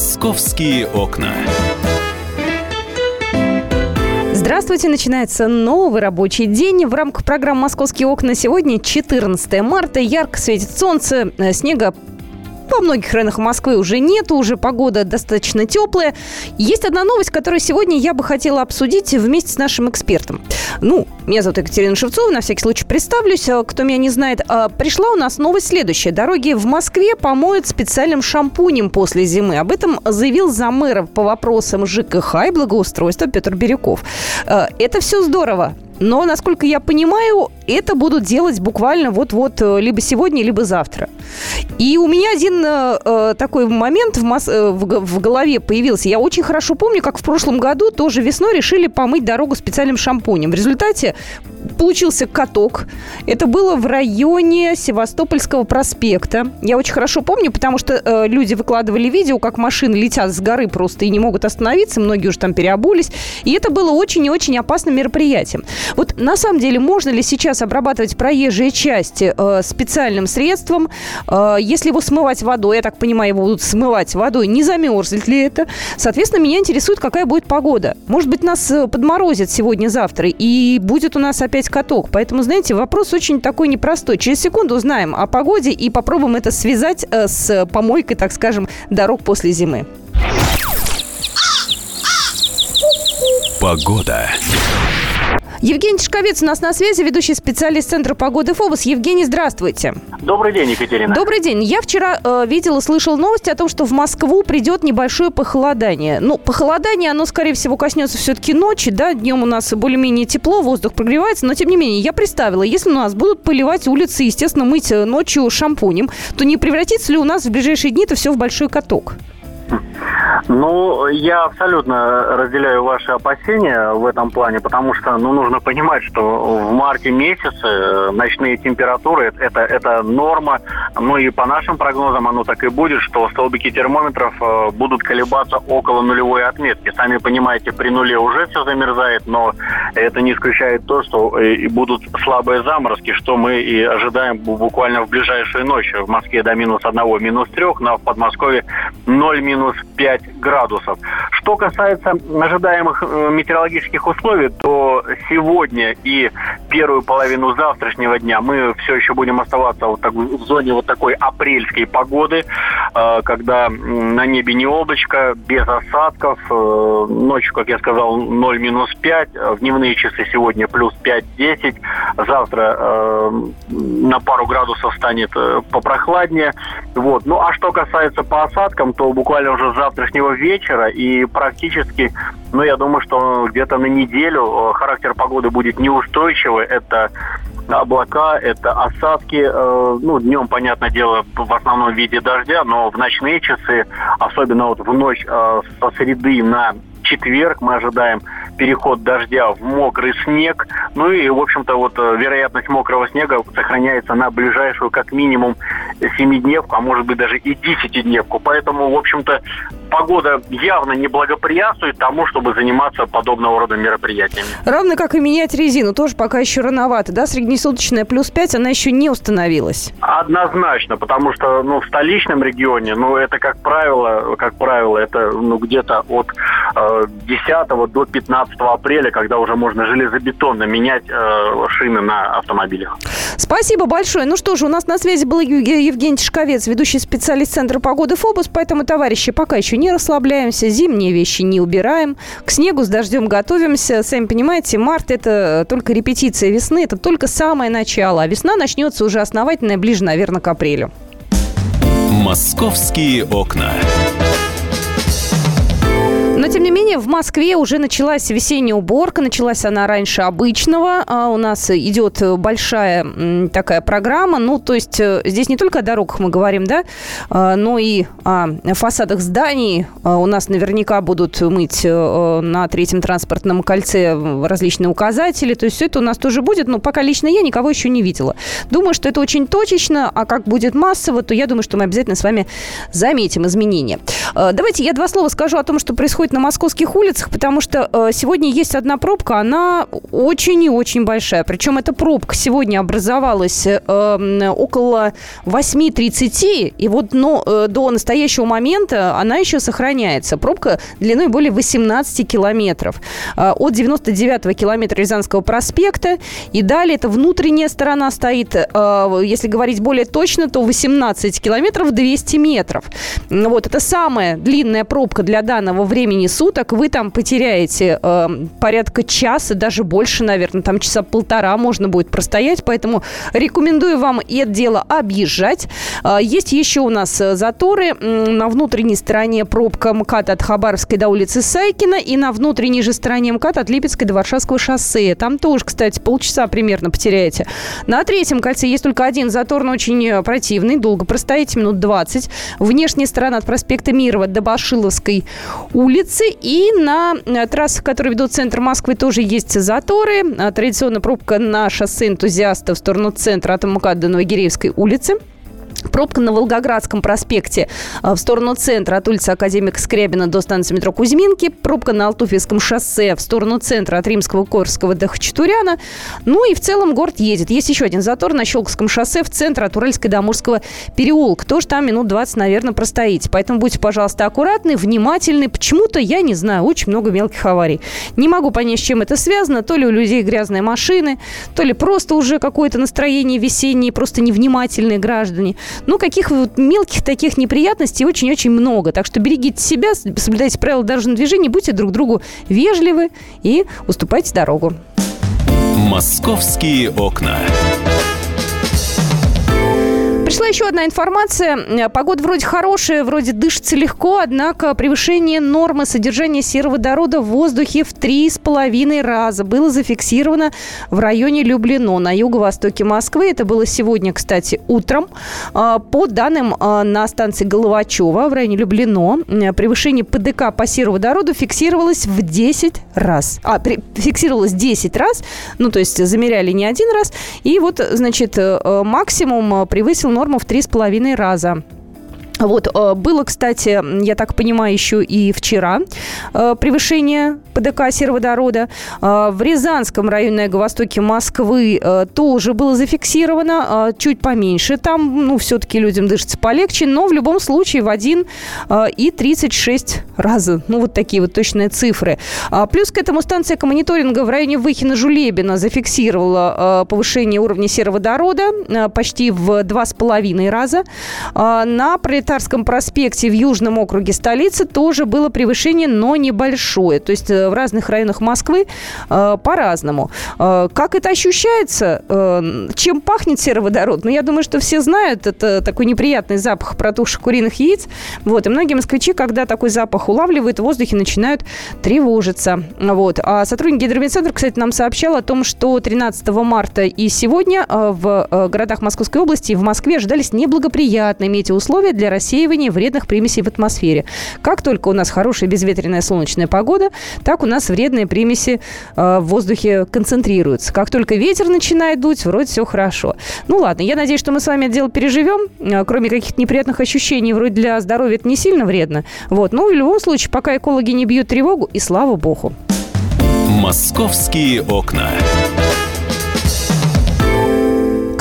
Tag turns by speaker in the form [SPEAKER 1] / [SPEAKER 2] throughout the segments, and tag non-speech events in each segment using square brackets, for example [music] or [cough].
[SPEAKER 1] «Московские окна».
[SPEAKER 2] Здравствуйте, начинается новый рабочий день. В рамках программы «Московские окна» сегодня 14 марта. Ярко светит солнце, э, снега во многих районах Москвы уже нету, уже погода достаточно теплая. Есть одна новость, которую сегодня я бы хотела обсудить вместе с нашим экспертом. Ну, меня зовут Екатерина Шевцова, на всякий случай представлюсь. А, кто меня не знает, а, пришла у нас новость следующая. Дороги в Москве помоют специальным шампунем после зимы. Об этом заявил замэр по вопросам ЖКХ и благоустройства Петр Бирюков. А, это все здорово. Но, насколько я понимаю, это будут делать буквально вот-вот э, либо сегодня, либо завтра. И у меня один э, э такой момент в, мас- э, в, в голове появился. Я очень хорошо помню, как в прошлом году тоже весной решили помыть дорогу специальным шампунем. В результате получился каток. Это было в районе Севастопольского проспекта. Я очень хорошо помню, потому что э, люди выкладывали видео, как машины летят с горы просто и не могут остановиться. Многие уже там переобулись. И это было очень и очень опасным мероприятием. Вот на самом деле можно ли сейчас обрабатывать проезжие части э, специальным средством? Э, если его смывать водой, я так понимаю, его будут смывать водой, не замерзнет ли это? Соответственно, меня интересует, какая будет погода. Может быть, нас э, подморозит сегодня-завтра, и будет у нас опять каток. Поэтому, знаете, вопрос очень такой непростой. Через секунду узнаем о погоде и попробуем это связать э, с помойкой, так скажем, дорог после зимы.
[SPEAKER 1] Погода.
[SPEAKER 2] Евгений Тишковец у нас на связи, ведущий специалист Центра погоды ФОБОС. Евгений, здравствуйте.
[SPEAKER 3] Добрый день, Екатерина.
[SPEAKER 2] Добрый день. Я вчера э, видела, слышал новости о том, что в Москву придет небольшое похолодание. Ну, похолодание, оно, скорее всего, коснется все-таки ночи, да, днем у нас более-менее тепло, воздух прогревается, но, тем не менее, я представила, если у нас будут поливать улицы, естественно, мыть э, ночью шампунем, то не превратится ли у нас в ближайшие дни это все в большой каток? [laughs]
[SPEAKER 3] Ну, я абсолютно разделяю ваши опасения в этом плане, потому что, ну, нужно понимать, что в марте месяце э, ночные температуры это, это норма. Ну и по нашим прогнозам оно так и будет, что столбики термометров э, будут колебаться около нулевой отметки. Сами понимаете, при нуле уже все замерзает, но это не исключает то, что э, будут слабые заморозки, что мы и ожидаем буквально в ближайшие ночи. В Москве до минус одного, минус трех, но в Подмосковье 0 минус 5 градусов. Что касается ожидаемых э, метеорологических условий, то сегодня и первую половину завтрашнего дня мы все еще будем оставаться вот так, в зоне вот такой апрельской погоды, э, когда на небе не облачко, без осадков. Э, ночью, как я сказал, 0 минус 5. В дневные часы сегодня плюс 5-10. Завтра на пару градусов станет попрохладнее. Вот. Ну а что касается по осадкам, то буквально уже с завтрашнего вечера и практически, ну, я думаю, что где-то на неделю э, характер погоды будет неустойчивый. Это облака, это осадки. Э, ну, днем, понятное дело, в основном виде дождя, но в ночные часы, особенно вот в ночь э, со среды на четверг мы ожидаем переход дождя в мокрый снег. Ну и, в общем-то, вот вероятность мокрого снега сохраняется на ближайшую как минимум семидневку, а может быть даже и десятидневку. Поэтому, в общем-то, погода явно не благоприятствует тому, чтобы заниматься подобного рода мероприятиями.
[SPEAKER 2] Равно как и менять резину, тоже пока еще рановато, да? Среднесуточная плюс 5, она еще не установилась.
[SPEAKER 3] Однозначно, потому что, ну, в столичном регионе, ну, это, как правило, как правило, это, ну, где-то от э, 10 до 15 апреля, когда уже можно железобетонно менять э, шины на автомобилях.
[SPEAKER 2] Спасибо большое. Ну что же, у нас на связи был Евгений Тишковец, ведущий специалист Центра погоды ФОБУС, поэтому, товарищи, пока еще не расслабляемся, зимние вещи не убираем, к снегу с дождем готовимся. Сами понимаете, март – это только репетиция весны, это только самое начало, а весна начнется уже основательно ближе, наверное, к апрелю.
[SPEAKER 1] «Московские окна».
[SPEAKER 2] Тем не менее, в Москве уже началась весенняя уборка. Началась она раньше обычного. А у нас идет большая такая программа. Ну, то есть э, здесь не только о дорогах мы говорим, да, а, но и о фасадах зданий. А, у нас наверняка будут мыть э, на третьем транспортном кольце различные указатели. То есть все это у нас тоже будет. Но пока лично я никого еще не видела. Думаю, что это очень точечно. А как будет массово, то я думаю, что мы обязательно с вами заметим изменения. Давайте я два слова скажу о том, что происходит на московских улицах, потому что э, сегодня есть одна пробка, она очень и очень большая. Причем эта пробка сегодня образовалась э, около 8.30, и вот но, э, до настоящего момента она еще сохраняется. Пробка длиной более 18 километров. От 99-го километра Рязанского проспекта, и далее это внутренняя сторона стоит, если говорить более точно, то 18 километров 200 метров. Вот, это самая длинная пробка для данного времени суток. Вы там потеряете э, порядка часа, даже больше, наверное, там часа полтора можно будет простоять, поэтому рекомендую вам это дело объезжать. Э, есть еще у нас заторы на внутренней стороне пробка МКАД от Хабаровской до улицы Сайкина и на внутренней же стороне МКАД от Липецкой до Варшавского шоссе. Там тоже, кстати, полчаса примерно потеряете. На третьем кольце есть только один затор, но очень противный. Долго простоите, минут 20. Внешняя сторона от проспекта Мирова до Башиловской улицы. И на э, трассах, которые ведут в центр Москвы, тоже есть заторы. А, традиционно пробка на шоссе энтузиастов в сторону центра от МКАД до Новогиреевской улицы. Пробка на Волгоградском проспекте э, в сторону центра от улицы Академика Скрябина до станции метро Кузьминки. Пробка на Алтуфьевском шоссе в сторону центра от Римского, Корского до Хачатуряна. Ну и в целом город едет. Есть еще один затор на Щелковском шоссе в центр от Уральской до Амурского переулка. Тоже там минут 20, наверное, простоите. Поэтому будьте, пожалуйста, аккуратны, внимательны. Почему-то, я не знаю, очень много мелких аварий. Не могу понять, с чем это связано. То ли у людей грязные машины, то ли просто уже какое-то настроение весеннее, просто невнимательные граждане. Ну, каких вот мелких таких неприятностей очень-очень много. Так что берегите себя, соблюдайте правила дорожного движения, будьте друг другу вежливы и уступайте дорогу.
[SPEAKER 1] Московские окна.
[SPEAKER 2] Пришла еще одна информация. Э, погода вроде хорошая, вроде дышится легко, однако превышение нормы содержания сероводорода в воздухе в три с половиной раза было зафиксировано в районе Люблино на юго-востоке Москвы. Это было сегодня, кстати, утром. А, по данным а, на станции Головачева в районе Люблино, э, превышение ПДК по сероводороду фиксировалось в 10 раз. А, фиксировалось 10 раз, ну, то есть замеряли не один раз. И вот, значит, э, максимум превысил норму в три с половиной раза. Вот, э, было, кстати, я так понимаю, еще и вчера э, превышение ПДК сероводорода. Э, в Рязанском районе на юго-востоке Москвы тоже было зафиксировано, чуть поменьше. Там, ну, все-таки людям дышится полегче, но в любом случае в 1 и 36 раза. Ну, вот такие вот точные цифры. А плюс к этому станция мониторинга в районе Выхина-Жулебина зафиксировала повышение уровня сероводорода почти в 2,5 раза. На пролетарском Пролетарском проспекте в Южном округе столицы тоже было превышение, но небольшое. То есть э, в разных районах Москвы э, по-разному. Э, как это ощущается? Э, чем пахнет сероводород? Ну, я думаю, что все знают. Это такой неприятный запах протухших куриных яиц. Вот. И многие москвичи, когда такой запах улавливают в воздухе, начинают тревожиться. Вот. А сотрудник гидромедцентра, кстати, нам сообщал о том, что 13 марта и сегодня э, в э, городах Московской области и в Москве ожидались неблагоприятные метеоусловия для рассеивания вредных примесей в атмосфере. Как только у нас хорошая безветренная солнечная погода, так у нас вредные примеси э, в воздухе концентрируются. Как только ветер начинает дуть, вроде все хорошо. Ну ладно, я надеюсь, что мы с вами это дело переживем. Э, кроме каких-то неприятных ощущений, вроде для здоровья это не сильно вредно. Вот. Но в любом случае, пока экологи не бьют тревогу, и слава богу.
[SPEAKER 1] Московские окна.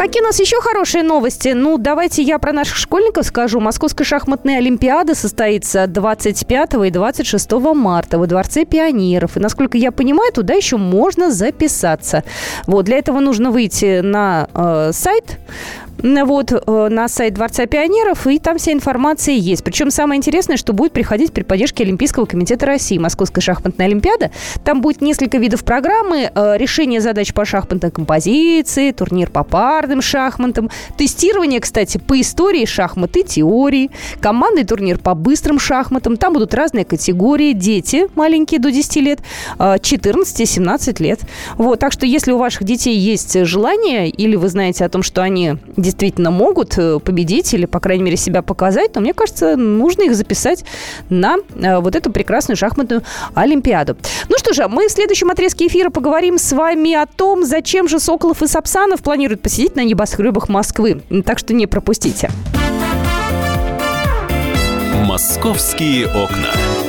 [SPEAKER 2] Какие у нас еще хорошие новости? Ну, давайте я про наших школьников скажу. Московская шахматная олимпиада состоится 25 и 26 марта во Дворце пионеров. И, насколько я понимаю, туда еще можно записаться. Вот, для этого нужно выйти на э, сайт вот, э, на сайт Дворца пионеров, и там вся информация есть. Причем самое интересное, что будет приходить при поддержке Олимпийского комитета России, Московская шахматная олимпиада. Там будет несколько видов программы, э, решение задач по шахматной композиции, турнир по парным шахматам, тестирование, кстати, по истории шахмат и теории, командный турнир по быстрым шахматам. Там будут разные категории. Дети маленькие до 10 лет, 14-17 э, лет. Вот, так что если у ваших детей есть желание, или вы знаете о том, что они действительно могут э, победить или, по крайней мере, себя показать, то, мне кажется, нужно их записать на э, вот эту прекрасную шахматную Олимпиаду. Ну что же, мы в следующем отрезке эфира поговорим с вами о том, зачем же Соколов и Сапсанов планируют посидеть на небоскребах Москвы. Так что не пропустите.
[SPEAKER 1] «Московские окна».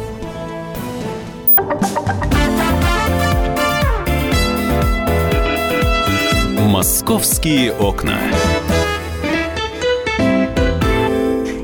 [SPEAKER 1] «Московские окна».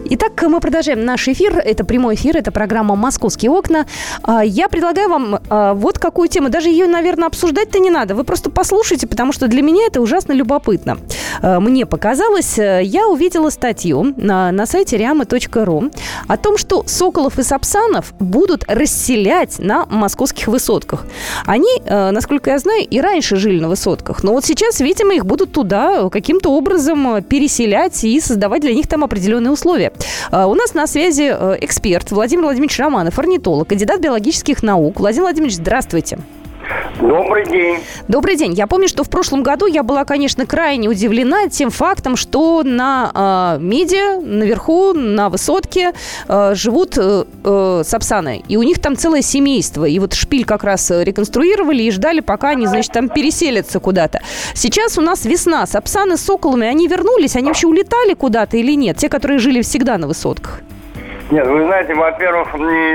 [SPEAKER 2] Итак, мы продолжаем наш эфир. Это прямой эфир, это программа «Московские окна». А, я предлагаю вам а, вот какую тему. Даже ее, наверное, обсуждать-то не надо. Вы просто послушайте, потому что для меня это ужасно любопытно. А, мне показалось, э, я увидела статью на, на сайте riama.ru о том, что соколов и сапсанов будут расселять на московских высотках. Они, э, насколько я знаю, и раньше жили на высотках. Но вот сейчас, видимо, их будут туда каким-то образом переселять и создавать для них там определенные условия. У нас на связи э, эксперт Владимир Владимирович Романов, орнитолог, кандидат биологических наук. Владимир Владимирович, здравствуйте.
[SPEAKER 4] Добрый день.
[SPEAKER 2] Добрый день. Я помню, что в прошлом году я была, конечно, крайне удивлена тем фактом, что на э, меди, наверху, на высотке э, живут э, э, сапсаны. И у них там целое семейство. И вот шпиль как раз реконструировали и ждали, пока они, значит, там переселятся куда-то. Сейчас у нас весна. Сапсаны с соколами, они вернулись? Они вообще улетали куда-то или нет? Те, которые жили всегда на высотках.
[SPEAKER 4] Нет, вы знаете, во-первых,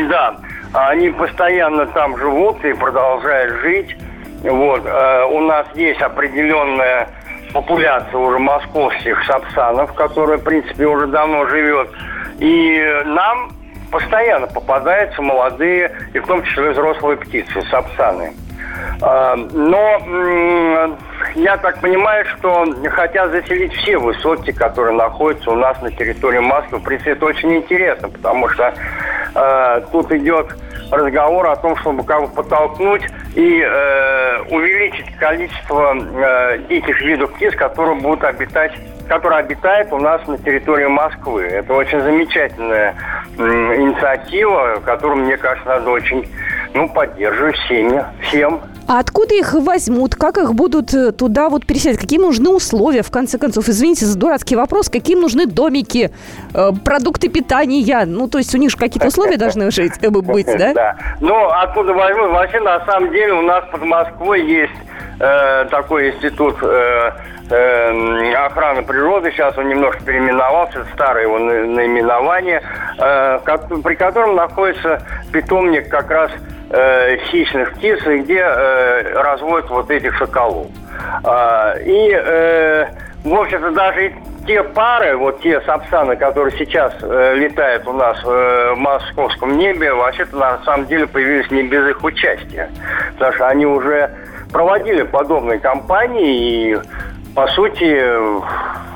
[SPEAKER 4] да, они постоянно там живут и продолжают жить. Вот. Э, у нас есть определенная популяция уже московских сапсанов, которая, в принципе, уже давно живет. И нам постоянно попадаются молодые, и в том числе взрослые птицы, сапсаны. Э, но я так понимаю, что хотят заселить все высотки, которые находятся у нас на территории Москвы. В принципе, это очень интересно, потому что э, тут идет разговор о том, чтобы как бы подтолкнуть и э, увеличить количество э, этих видов птиц, которые будут обитать которые обитают у нас на территории Москвы. Это очень замечательная инициатива, которую, мне кажется, надо очень ну, поддерживать всеми, всем.
[SPEAKER 2] А откуда их возьмут? Как их будут э, туда вот переселять? Какие нужны условия, в конце концов? Извините за дурацкий вопрос. Какие нужны домики, э, продукты питания? Ну, то есть у них же какие-то условия должны жить, э, [laughs] быть, да? Да.
[SPEAKER 4] Ну, откуда возьмут? Вообще, на самом деле, у нас под Москвой есть такой институт э, охраны природы. Сейчас он немножко переименовался. Это старое его наименование. Э, при котором находится питомник как раз э, хищных птиц, где э, разводят вот этих соколов. А, и, в общем-то, даже те пары, вот те сапсаны, которые сейчас летают у нас в московском небе, вообще-то на самом деле появились не без их участия. Потому что они уже проводили подобные кампании и по сути,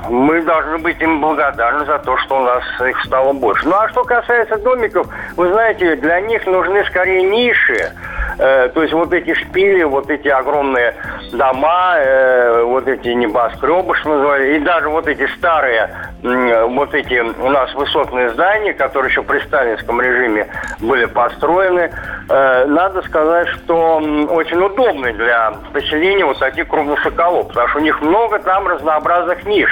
[SPEAKER 4] мы должны быть им благодарны за то, что у нас их стало больше. Ну а что касается домиков, вы знаете, для них нужны скорее ниши. Э, то есть вот эти шпили, вот эти огромные дома, э, вот эти небоскребы, что называли, и даже вот эти старые, э, вот эти у нас высотные здания, которые еще при сталинском режиме были построены, э, надо сказать, что очень удобны для поселения вот таких крупных соколов, потому что у них много там разнообразных ниш.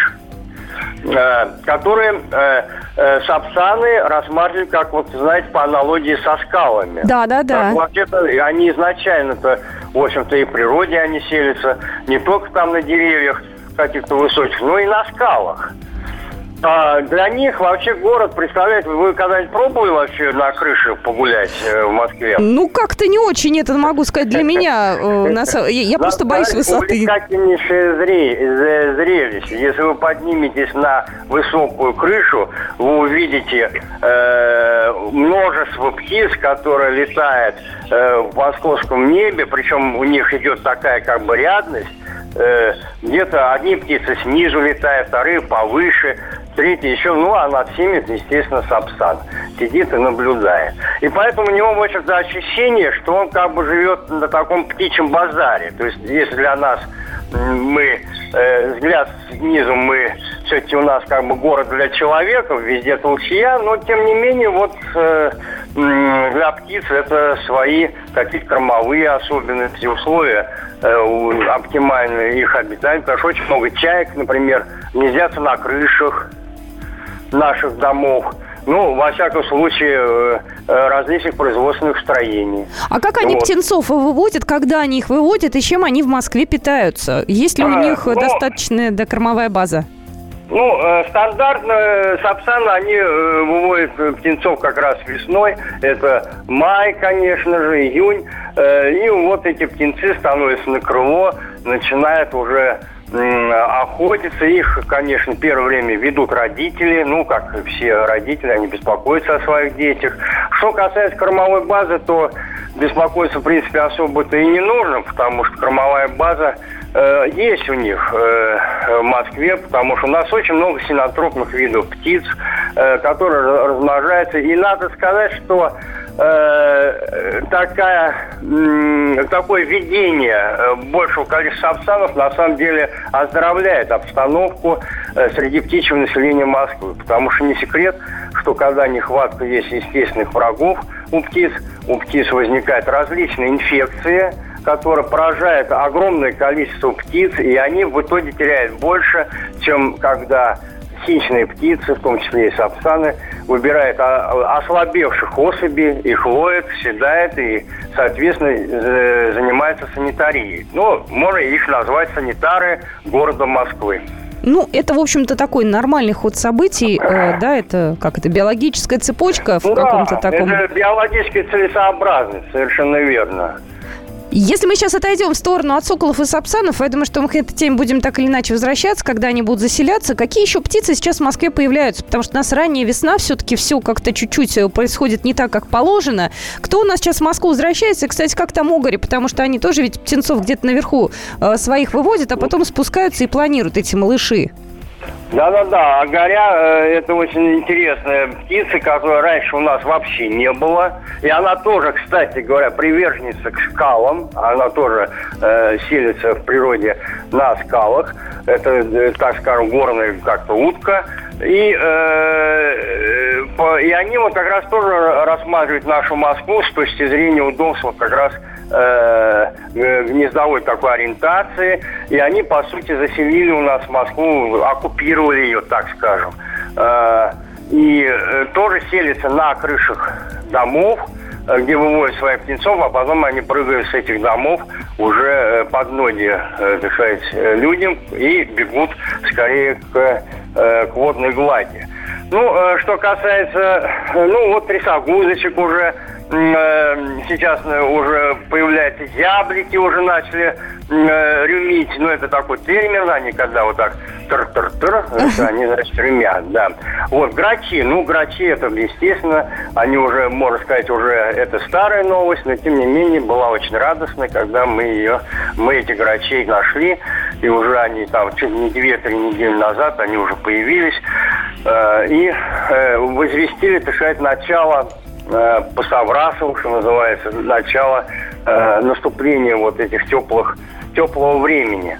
[SPEAKER 4] Э, которые э, э, сапсаны рассматривают как, вот, знаете, по аналогии со скалами.
[SPEAKER 2] Да, да, да.
[SPEAKER 4] Вообще-то они изначально-то, в общем-то, и в природе они селятся, не только там на деревьях каких-то высоких, но и на скалах. А для них вообще город представляет, вы когда-нибудь пробовали вообще на крыше погулять э, в Москве?
[SPEAKER 2] Ну, как-то не очень, это могу сказать, для меня. Э, я просто боюсь высоты.
[SPEAKER 4] Увлекательнейшее зрелище. Если вы подниметесь на высокую крышу, вы увидите э, множество птиц, которые летают в московском небе, причем у них идет такая как бы рядность, где-то одни птицы снизу летают, вторые повыше. Третий еще, ну, а над всеми, естественно, Сапсан. Сидит и наблюдает. И поэтому у него, в общем-то, ощущение, что он как бы живет на таком птичьем базаре. То есть, если для нас мы э, взгляд снизу мы все-таки у нас как бы город для человека, везде толчья, но тем не менее вот э, для птиц это свои какие-то кормовые особенности, условия э, оптимальные их обитания, потому что очень много чаек, например, гнездятся на крышах наших домов ну, во всяком случае, э, э, различных производственных строений.
[SPEAKER 2] А как они вот. птенцов выводят, когда они их выводят, и чем они в Москве питаются? Есть ли у а, них ну, достаточная докормовая база?
[SPEAKER 4] Ну, э, стандартно сапсан они выводят птенцов как раз весной. Это май, конечно же, июнь. И вот эти птенцы становятся на крыло, начинают уже охотиться. Их, конечно, первое время ведут родители. Ну, как все родители, они беспокоятся о своих детях. Что касается кормовой базы, то беспокоиться, в принципе, особо-то и не нужно, потому что кормовая база э, есть у них э, в Москве, потому что у нас очень много синотропных видов птиц, э, которые размножаются. И надо сказать, что э, такая, э, такое введение э, большего количества сапсанов на самом деле оздоровляет обстановку э, среди птичьего населения Москвы. Потому что не секрет, что когда нехватка есть естественных врагов у птиц, у птиц возникают различные инфекции, которые поражают огромное количество птиц, и они в итоге теряют больше, чем когда хищные птицы, в том числе и сапсаны, выбирает ослабевших особей, их ловит, седает и, соответственно, э, занимается санитарией. Ну, можно их назвать санитары города Москвы.
[SPEAKER 2] Ну, это, в общем-то, такой нормальный ход событий, э, [clears throat] да, это как это, биологическая цепочка в ну, каком-то таком...
[SPEAKER 4] это биологическая целесообразность, совершенно верно.
[SPEAKER 2] Если мы сейчас отойдем в сторону от соколов и сапсанов, я думаю, что мы к этой теме будем так или иначе возвращаться, когда они будут заселяться. Какие еще птицы сейчас в Москве появляются? Потому что у нас ранняя весна, все-таки все как-то чуть-чуть э, происходит не так, как положено. Кто у нас сейчас в Москву возвращается? Кстати, как там Огори? Потому что они тоже ведь птенцов где-то наверху э, своих выводят, а потом спускаются и планируют эти малыши.
[SPEAKER 4] Да-да-да, а горя э, это очень интересная птица, которой раньше у нас вообще не было. И она тоже, кстати говоря, приверженница к скалам. Она тоже э, селится в природе на скалах. Это, э, так скажем, горная как-то утка. И, э, по, и они вот как раз тоже рассматривают нашу Москву с точки зрения удобства как раз э, гнездовой такой ориентации. И они, по сути, заселили у нас Москву, оккупировали ее, так скажем. Э, и э, тоже селятся на крышах домов, э, где выводят своих птенцов, а потом они прыгают с этих домов уже э, под ноги, так сказать, людям и бегут скорее к, к водной глади. Ну, что касается, ну, вот трясогузочек уже Э, сейчас э, уже появляются яблики, уже начали э, рюмить. Ну, это такой термин, они когда вот так тр-тр-тр, [laughs] они, значит, рюмят, да. Вот, грачи, ну, грачи, это, естественно, они уже, можно сказать, уже это старая новость, но, тем не менее, была очень радостная, когда мы ее, мы эти грачей нашли, и уже они там чуть не 2-3 недели назад, они уже появились, и возвестили, так сказать, начало э, по Саврасову, что называется, начало э, наступления вот этих теплых, теплого времени.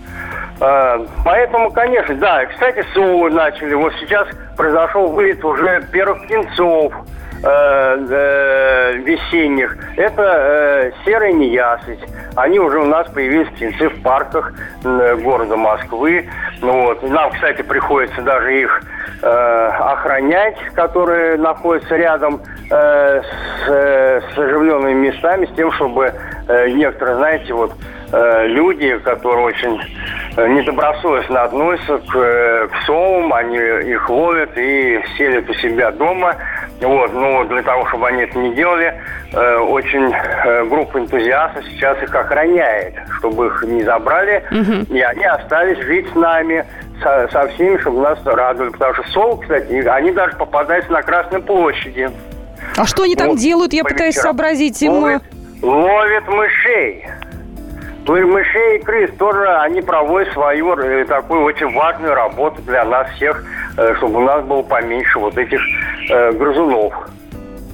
[SPEAKER 4] Э, поэтому, конечно, да, кстати, совы начали. Вот сейчас произошел вылет уже первых птенцов э, э, весенних. Это э, неясыть. Они уже у нас появились птенцы в парках э, города Москвы. Ну, вот. Нам, кстати, приходится даже их охранять, которые находятся рядом с, э, с оживленными местами, с тем, чтобы некоторые, знаете, вот люди, которые очень недобросовестно относятся к, к совам, они их ловят и селят у себя дома. Вот, ну, для того, чтобы они это не делали, э, очень э, группа энтузиастов сейчас их охраняет, чтобы их не забрали, угу. и они остались жить с нами, со, со всеми, чтобы нас радовали. Потому что совы, кстати, они даже попадаются на Красной площади.
[SPEAKER 2] А что они там вот, делают? Я пытаюсь вечерам. сообразить. Им... Ловят,
[SPEAKER 4] ловят мышей. Мышей и крыс тоже, они проводят свою э, такую очень важную работу для нас всех, э, чтобы у нас было поменьше вот этих э, грызунов.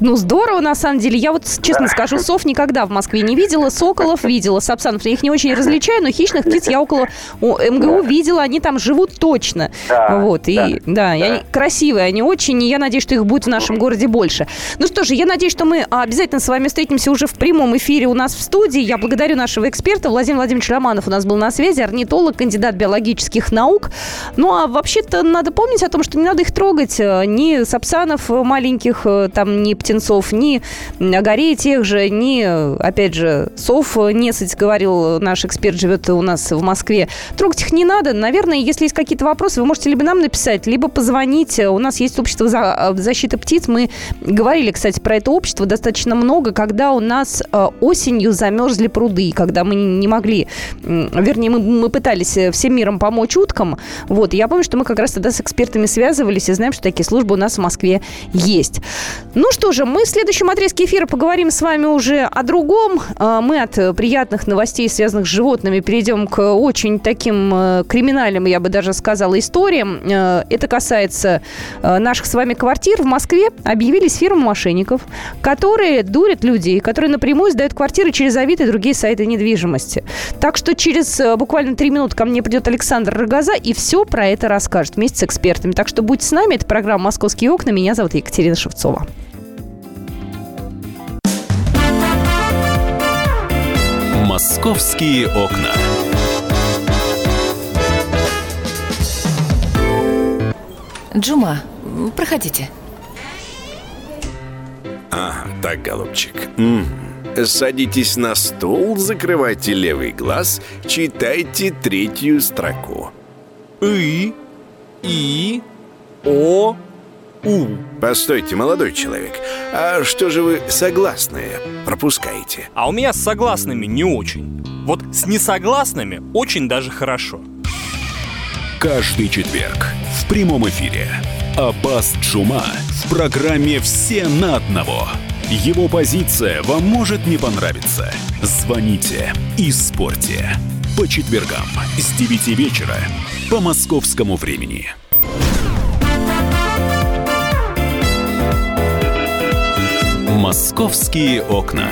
[SPEAKER 2] Ну, здорово, на самом деле. Я вот, честно скажу, сов никогда в Москве не видела. Соколов видела, сапсанов. Я их не очень различаю, но хищных птиц я около МГУ видела. Они там живут точно. Да, вот. И, да, они красивые, они очень. И я надеюсь, что их будет в нашем городе больше. Ну что же, я надеюсь, что мы обязательно с вами встретимся уже в прямом эфире у нас в студии. Я благодарю нашего эксперта. Владимир Владимирович Романов у нас был на связи. Орнитолог, кандидат биологических наук. Ну, а вообще-то надо помнить о том, что не надо их трогать. Ни сапсанов маленьких, там, ни птиц птенцов, ни огарей тех же, ни, опять же, сов несыть, говорил наш эксперт, живет у нас в Москве. Трогать их не надо. Наверное, если есть какие-то вопросы, вы можете либо нам написать, либо позвонить. У нас есть общество защиты птиц. Мы говорили, кстати, про это общество достаточно много, когда у нас э, осенью замерзли пруды, когда мы не могли, вернее, мы, мы пытались всем миром помочь уткам. Вот, я помню, что мы как раз тогда с экспертами связывались и знаем, что такие службы у нас в Москве есть. Ну что же, же, мы в следующем отрезке эфира поговорим с вами уже о другом. А, мы от приятных новостей, связанных с животными, перейдем к очень таким э, криминальным, я бы даже сказала, историям. Э, это касается э, наших с вами квартир. В Москве объявились фирмы мошенников, которые дурят людей, которые напрямую сдают квартиры через Авито и другие сайты недвижимости. Так что через буквально три минуты ко мне придет Александр Рогоза и все про это расскажет вместе с экспертами. Так что будьте с нами. Это программа «Московские окна». Меня зовут Екатерина Шевцова.
[SPEAKER 1] «Московские окна».
[SPEAKER 5] Джума, проходите.
[SPEAKER 6] А, так, голубчик. М -м. Садитесь на стул, закрывайте левый глаз, читайте третью строку.
[SPEAKER 7] И, И, О, У.
[SPEAKER 6] Постойте, молодой человек, а что же вы согласные пропускаете?
[SPEAKER 7] А у меня с согласными не очень. Вот с несогласными очень даже хорошо.
[SPEAKER 1] Каждый четверг в прямом эфире Аббас Джума в программе «Все на одного». Его позиция вам может не понравиться. Звоните и спорьте. По четвергам с 9 вечера по московскому времени. «Московские окна».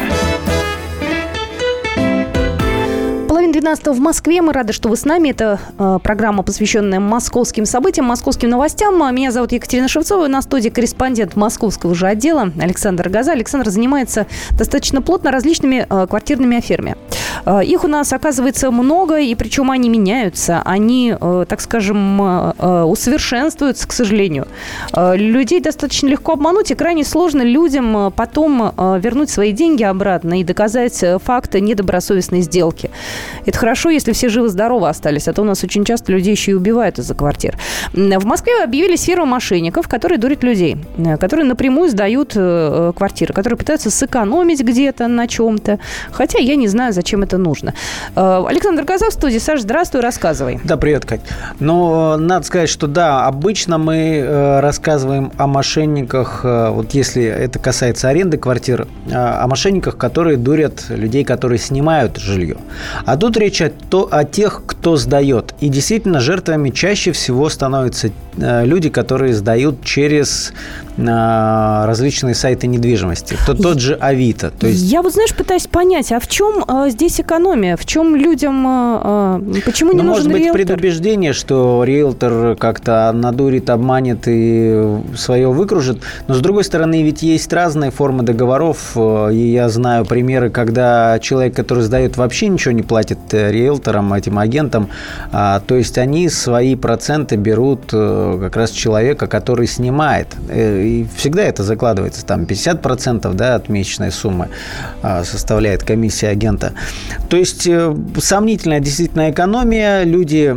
[SPEAKER 2] Половина 12 в Москве. Мы рады, что вы с нами. Это э, программа, посвященная московским событиям, московским новостям. Меня зовут Екатерина Шевцова. На студии корреспондент московского же отдела Александр Газа. Александр занимается достаточно плотно различными э, квартирными аферами. Э, их у нас, оказывается, много, и причем они меняются. Они, э, так скажем, э, усовершенствуются, к сожалению. Людей достаточно легко обмануть, и крайне сложно людям потом вернуть свои деньги обратно и доказать факт недобросовестной сделки. Это хорошо, если все живы-здоровы остались, а то у нас очень часто людей еще и убивают из-за квартир. В Москве объявились фирмы мошенников, которые дурят людей, которые напрямую сдают квартиры, которые пытаются сэкономить где-то на чем-то. Хотя я не знаю, зачем это нужно. Э, Александр Газов в студии. Саша, здравствуй, рассказывай.
[SPEAKER 8] Да, привет, Кать. Ну, надо сказать, что да, обычно мы э, рассказываем о мошенниках, э, вот если это касается аренды квартир, о мошенниках, которые дурят людей, которые снимают жилье. А тут речь о, о тех, кто сдает. И действительно, жертвами чаще всего становятся люди, которые сдают через различные сайты недвижимости. То, тот же Авито.
[SPEAKER 2] То есть... Я вот, знаешь, пытаюсь понять, а в чем здесь экономия? В чем людям... Э, э, почему не ну, нужен
[SPEAKER 8] может быть
[SPEAKER 2] риэлтор?
[SPEAKER 8] предубеждение, что риэлтор как-то надурит, обманет и свое выкружит. Но, с другой стороны, ведь есть разные формы договоров. Э, и я знаю примеры, когда человек, который сдает, вообще ничего не платит риэлторам, этим агентам. А, то есть они свои проценты берут как раз человека, который снимает. И всегда это закладывается. Там 50% да, от месячной суммы а, составляет комиссия агента. То есть э, сомнительная действительно экономия. Люди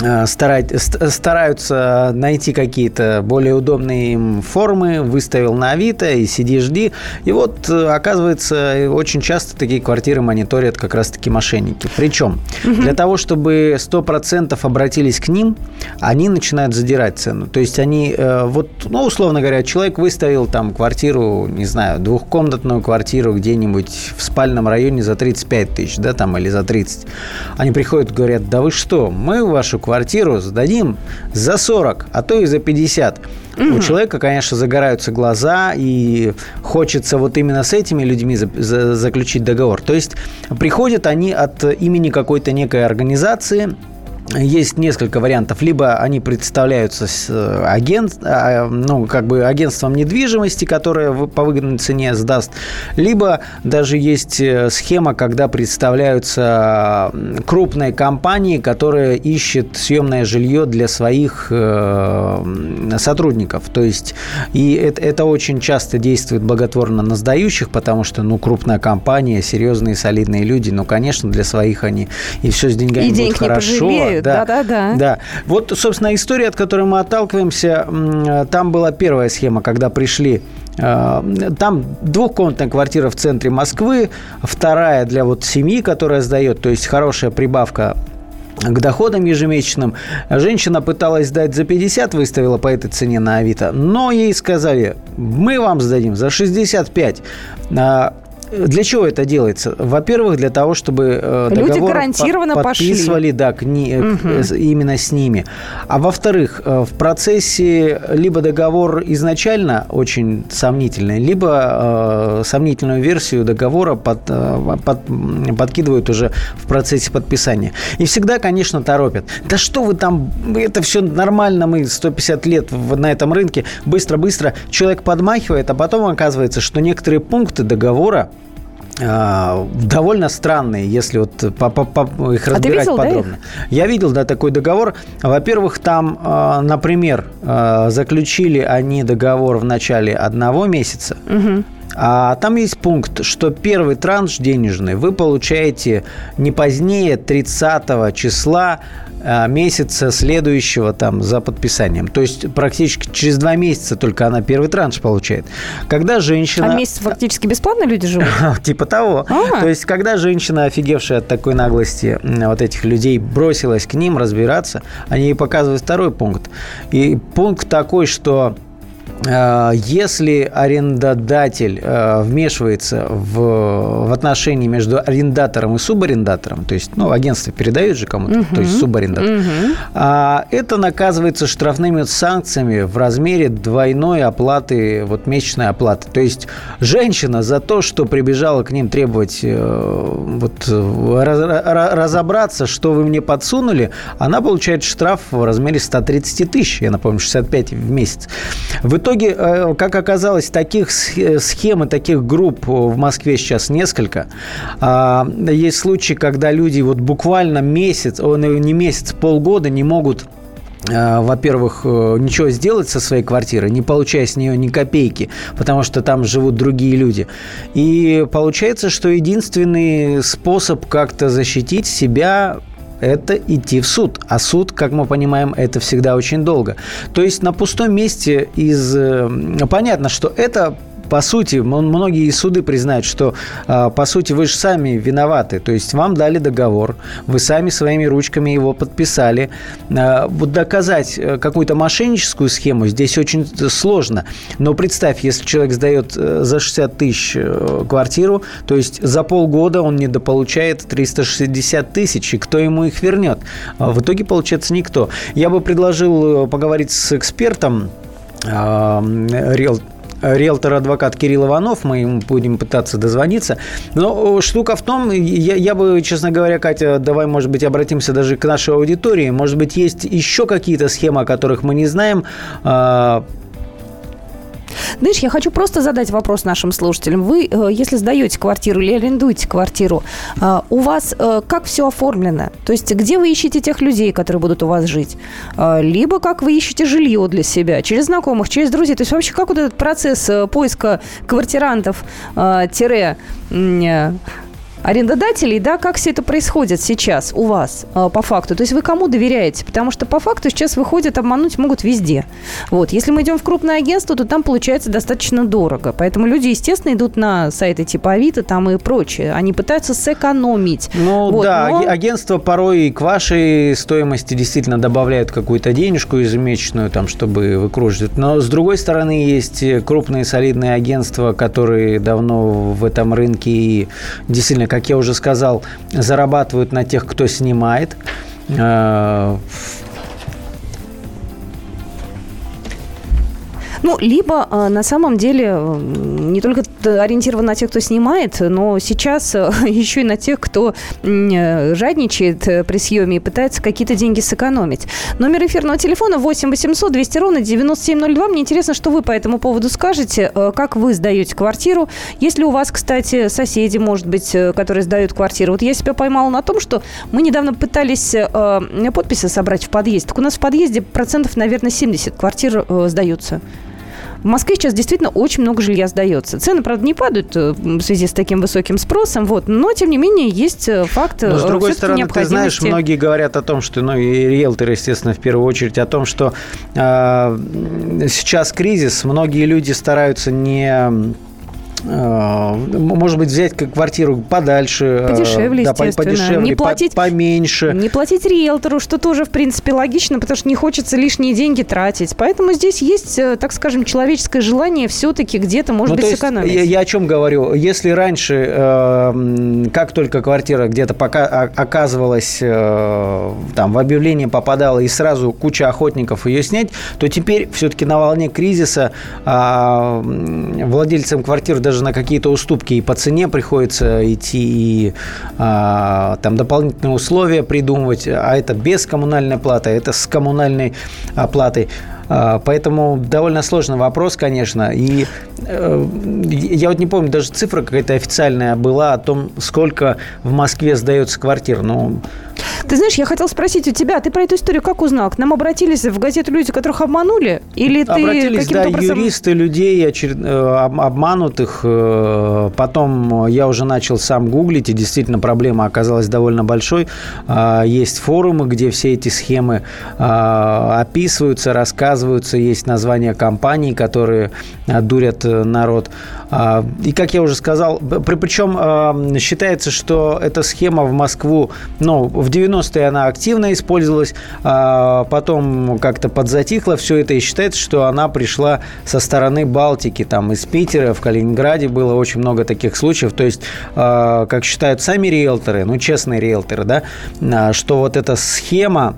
[SPEAKER 8] Э, стараются найти какие-то более удобные им формы, выставил на Авито и сиди жди. И вот, э, оказывается, очень часто такие квартиры мониторят как раз-таки мошенники. Причем угу. для того, чтобы 100% обратились к ним, они начинают задирать цену. То есть они, э, вот, ну, условно говоря, человек выставил там квартиру, не знаю, двухкомнатную квартиру где-нибудь в спальном районе за 35 тысяч, да, там, или за 30. Они приходят и говорят, да вы что, мы вашу квартиру сдадим за 40, а то и за 50. Угу. У человека, конечно, загораются глаза, и хочется вот именно с этими людьми за, за, заключить договор. То есть приходят они от имени какой-то некой организации, есть несколько вариантов. Либо они представляются с э, агент, а, ну, как бы агентством недвижимости, которое по выгодной цене сдаст, либо даже есть э, схема, когда представляются крупные компании, которые ищут съемное жилье для своих э, сотрудников. То есть и это, это очень часто действует благотворно на сдающих, потому что, ну, крупная компания, серьезные, солидные люди, ну, конечно, для своих они и все с деньгами и будет хорошо.
[SPEAKER 2] Пожалеют да. Да, да,
[SPEAKER 8] да. Вот, собственно, история, от которой мы отталкиваемся, там была первая схема, когда пришли э, там двухкомнатная квартира в центре Москвы, вторая для вот семьи, которая сдает, то есть хорошая прибавка к доходам ежемесячным. Женщина пыталась сдать за 50, выставила по этой цене на Авито, но ей сказали, мы вам сдадим за 65. Для чего это делается? Во-первых, для того, чтобы
[SPEAKER 2] э, Люди гарантированно
[SPEAKER 8] под, подписывали,
[SPEAKER 2] пошли.
[SPEAKER 8] да, кни, угу. именно с ними. А во-вторых, э, в процессе либо договор изначально очень сомнительный, либо э, сомнительную версию договора под, под, подкидывают уже в процессе подписания. И всегда, конечно, торопят. Да что вы там, это все нормально, мы 150 лет на этом рынке, быстро-быстро человек подмахивает, а потом оказывается, что некоторые пункты договора довольно странные, если вот по, по, по их разбирать а видел, подробно. Да, Я видел, да, такой договор. Во-первых, там, а, например, а, заключили они договор в начале одного месяца. Угу. А там есть пункт, что первый транш денежный вы получаете не позднее 30 числа месяца следующего там за подписанием. То есть практически через два месяца только она первый транш получает. Когда женщина...
[SPEAKER 2] А месяц фактически бесплатно люди живут? [laughs]
[SPEAKER 8] Типа того. А. То есть когда женщина, офигевшая от такой наглости вот этих людей, бросилась к ним разбираться, они ей показывают второй пункт. И пункт такой, что если арендодатель э, вмешивается в, в отношения между арендатором и субарендатором, то есть, ну, агентство передает же кому-то, угу. то есть субарендатор, угу. это наказывается штрафными санкциями в размере двойной оплаты, вот месячной оплаты. То есть женщина за то, что прибежала к ним требовать э, вот, разобраться, что вы мне подсунули, она получает штраф в размере 130 тысяч, я напомню, 65 в месяц. В итоге итоге, э, как оказалось, таких э, схем и таких групп в Москве сейчас несколько. А, есть случаи, когда люди вот буквально месяц, не месяц, полгода не могут э, во-первых, ничего сделать со своей квартирой, не получая с нее ни копейки, потому что там живут другие люди. И получается, что единственный способ как-то защитить себя это идти в суд. А суд, как мы понимаем, это всегда очень долго. То есть на пустом месте из... Э, понятно, что это по сути, многие суды признают, что, а, по сути, вы же сами виноваты. То есть вам дали договор, вы сами своими ручками его подписали. А, вот доказать э, какую-то мошенническую схему здесь очень сложно. Но представь, если человек сдает э, за 60 тысяч э, квартиру, то есть за полгода он недополучает 360 тысяч, и кто ему их вернет? А в итоге, получается, никто. Я бы предложил поговорить с экспертом, риэл, риэлтор-адвокат Кирилл Иванов, мы ему будем пытаться дозвониться. Но штука в том, я, я бы, честно говоря, Катя, давай, может быть, обратимся даже к нашей аудитории. Может быть, есть еще какие-то схемы, о которых мы не знаем.
[SPEAKER 2] Знаешь, я хочу просто задать вопрос нашим слушателям. Вы, э, если сдаете квартиру или арендуете квартиру, э, у вас э, как все оформлено? То есть где вы ищете тех людей, которые будут у вас жить? Либо как вы ищете жилье для себя? Через знакомых, через друзей? То есть вообще как вот этот процесс поиска квартирантов тире арендодателей, да, как все это происходит сейчас у вас э, по факту? То есть вы кому доверяете? Потому что по факту сейчас выходят, обмануть могут везде. Вот. Если мы идем в крупное агентство, то там получается достаточно дорого. Поэтому люди, естественно, идут на сайты типа Авито там и прочее. Они пытаются сэкономить.
[SPEAKER 8] Ну вот, да, но... агентство порой к вашей стоимости действительно добавляют какую-то денежку ежемесячную, там, чтобы выкруживать. Но с другой стороны, есть крупные солидные агентства, которые давно в этом рынке и действительно как я уже сказал, зарабатывают на тех, кто снимает.
[SPEAKER 2] Ну, либо э, на самом деле э, не только ориентирован на тех, кто снимает, но сейчас э, [laughs] еще и на тех, кто э, жадничает при съеме и пытается какие-то деньги сэкономить. Номер эфирного телефона 8 800 200 ровно 9702. Мне интересно, что вы по этому поводу скажете. Как вы сдаете квартиру? Если у вас, кстати, соседи, может быть, которые сдают квартиру. Вот я себя поймала на том, что мы недавно пытались подписи собрать в подъезд. Так у нас в подъезде процентов, наверное, 70 квартир сдаются. В Москве сейчас действительно очень много жилья сдается. Цены, правда, не падают э, в связи с таким высоким спросом, вот, но, тем не менее, есть э, факт
[SPEAKER 8] Но, с другой стороны, ты знаешь, многие говорят о том, что, ну, и риэлторы, естественно, в первую очередь, о том, что э, сейчас кризис, многие люди стараются не Э, может быть, взять квартиру подальше.
[SPEAKER 2] Э, подешевле, да,
[SPEAKER 8] подешевле, не платить, поменьше.
[SPEAKER 2] Не платить риэлтору, что тоже, в принципе, логично, потому что не хочется лишние деньги тратить. Поэтому здесь есть, э, так скажем, человеческое желание все-таки где-то, может ну, быть, сэкономить.
[SPEAKER 8] Я, я о чем говорю? Если раньше, э, как только квартира где-то пока оказывалась, э, там, в объявление попадала и сразу куча охотников ее снять, то теперь все-таки на волне кризиса э, владельцам квартир даже даже на какие-то уступки и по цене приходится идти, и а, там дополнительные условия придумывать, а это без коммунальной платы, а это с коммунальной оплатой. А, поэтому довольно сложный вопрос, конечно. И э, я вот не помню, даже цифра какая-то официальная была о том, сколько в Москве сдается квартир. Ну,
[SPEAKER 2] ты знаешь, я хотел спросить у тебя, ты про эту историю как узнал? К нам обратились в газету люди, которых обманули? Или ты
[SPEAKER 8] обратились, да, образом... юристы людей очеред... Э, обманутых. Э, потом я уже начал сам гуглить, и действительно проблема оказалась довольно большой. А, есть форумы, где все эти схемы а, описываются, рассказываются. Есть названия компаний, которые а, дурят э, народ. И, как я уже сказал, причем считается, что эта схема в Москву, ну, в 90-е она активно использовалась, а потом как-то подзатихло все это, и считается, что она пришла со стороны Балтики, там из Питера, в Калининграде было очень много таких случаев, то есть, а, как считают сами риэлторы, ну, честные риэлторы, да, а, что вот эта схема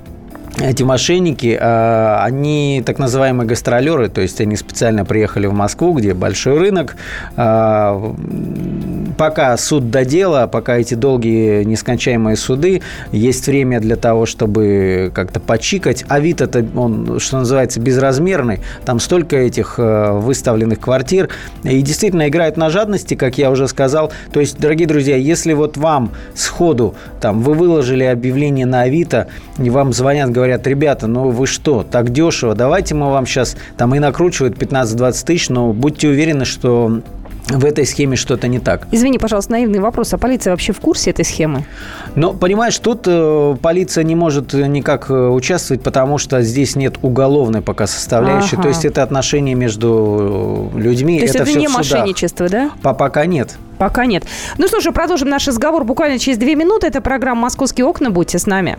[SPEAKER 8] эти мошенники, а, они так называемые гастролеры, то есть они специально приехали в Москву, где большой рынок. А, пока суд до дела, пока эти долгие нескончаемые суды, есть время для того, чтобы как-то почикать. А вид это, он, что называется, безразмерный. Там столько этих а, выставленных квартир. И действительно играют на жадности, как я уже сказал. То есть, дорогие друзья, если вот вам сходу, там, вы выложили объявление на Авито, и вам звонят, говорят, говорят, ребята, ну вы что, так дешево, давайте мы вам сейчас, там и накручивают 15-20 тысяч, но будьте уверены, что в этой схеме что-то не так.
[SPEAKER 2] Извини, пожалуйста, наивный вопрос. А полиция вообще в курсе этой схемы?
[SPEAKER 8] Ну, понимаешь, тут э, полиция не может никак э, участвовать, потому что здесь нет уголовной пока составляющей. Ага. То есть это отношения между людьми.
[SPEAKER 2] То есть это,
[SPEAKER 8] это
[SPEAKER 2] не мошенничество, да?
[SPEAKER 8] По пока нет.
[SPEAKER 2] Пока нет. Ну что ж, продолжим наш разговор буквально через две минуты. Это программа «Московские окна». Будьте с нами.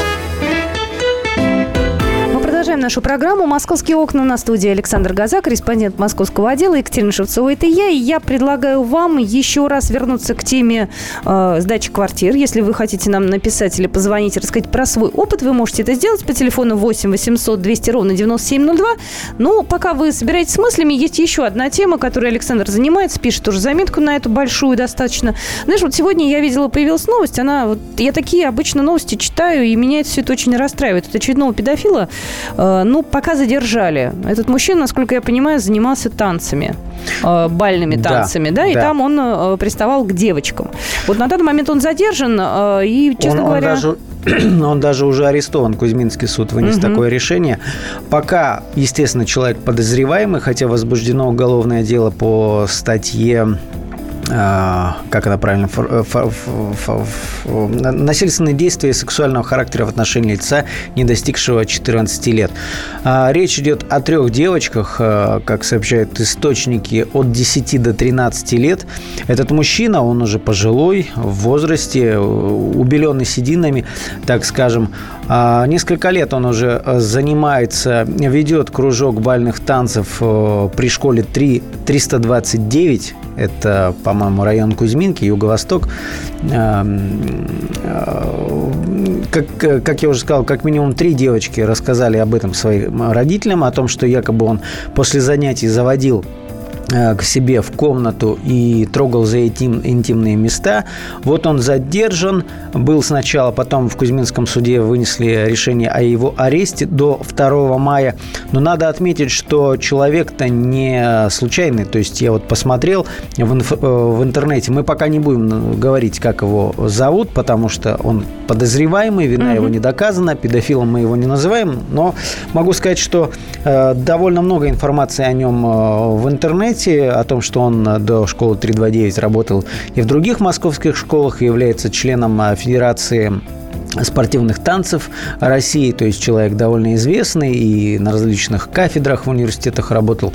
[SPEAKER 2] Продолжаем нашу программу «Московские окна» на студии Александр Газа, корреспондент московского отдела Екатерина Шевцова. Это я, и я предлагаю вам еще раз вернуться к теме э, сдачи квартир. Если вы хотите нам написать или позвонить, рассказать про свой опыт, вы можете это сделать по телефону 8 800 200 ровно 9702. Ну, пока вы собираетесь с мыслями, есть еще одна тема, которой Александр занимается, пишет уже заметку на эту большую достаточно. Знаешь, вот сегодня я видела, появилась новость, она, вот, я такие обычно новости читаю, и меня это все это очень расстраивает. От очередного педофила Э, ну, пока задержали. Этот мужчина, насколько я понимаю, занимался танцами, э, бальными танцами, да, да? и там он э, приставал к девочкам. Вот на данный момент он задержан, и, честно
[SPEAKER 8] он,
[SPEAKER 2] говоря...
[SPEAKER 8] Он даже [clears throat] он даже уже арестован, Кузьминский суд вынес угу. такое решение. Пока, естественно, человек подозреваемый, хотя возбуждено уголовное дело по статье как это правильно, насильственные действия сексуального характера в отношении лица, не достигшего 14 лет. А, речь идет о трех девочках, а, как сообщают источники, от 10 до 13 лет. Этот мужчина, он уже пожилой, в возрасте, убеленный сединами, так скажем. Несколько лет он уже занимается, ведет кружок бальных танцев при школе 3, 329 это, по-моему, район Кузьминки, юго-восток. Эм, э, как, как я уже сказал, как минимум три девочки рассказали об этом своим родителям, о том, что якобы он после занятий заводил к себе в комнату и трогал за этим интимные места. Вот он задержан, был сначала, потом в Кузьминском суде вынесли решение о его аресте до 2 мая. Но надо отметить, что человек-то не случайный. То есть я вот посмотрел в, инф- э, в интернете. Мы пока не будем говорить, как его зовут, потому что он подозреваемый, вина mm его не доказана, педофилом мы его не называем. Но могу сказать, что э, довольно много информации о нем э, в интернете интернете о том, что он до школы 329 работал и в других московских школах, является членом э, Федерации спортивных танцев России, то есть человек довольно известный и на различных кафедрах в университетах работал.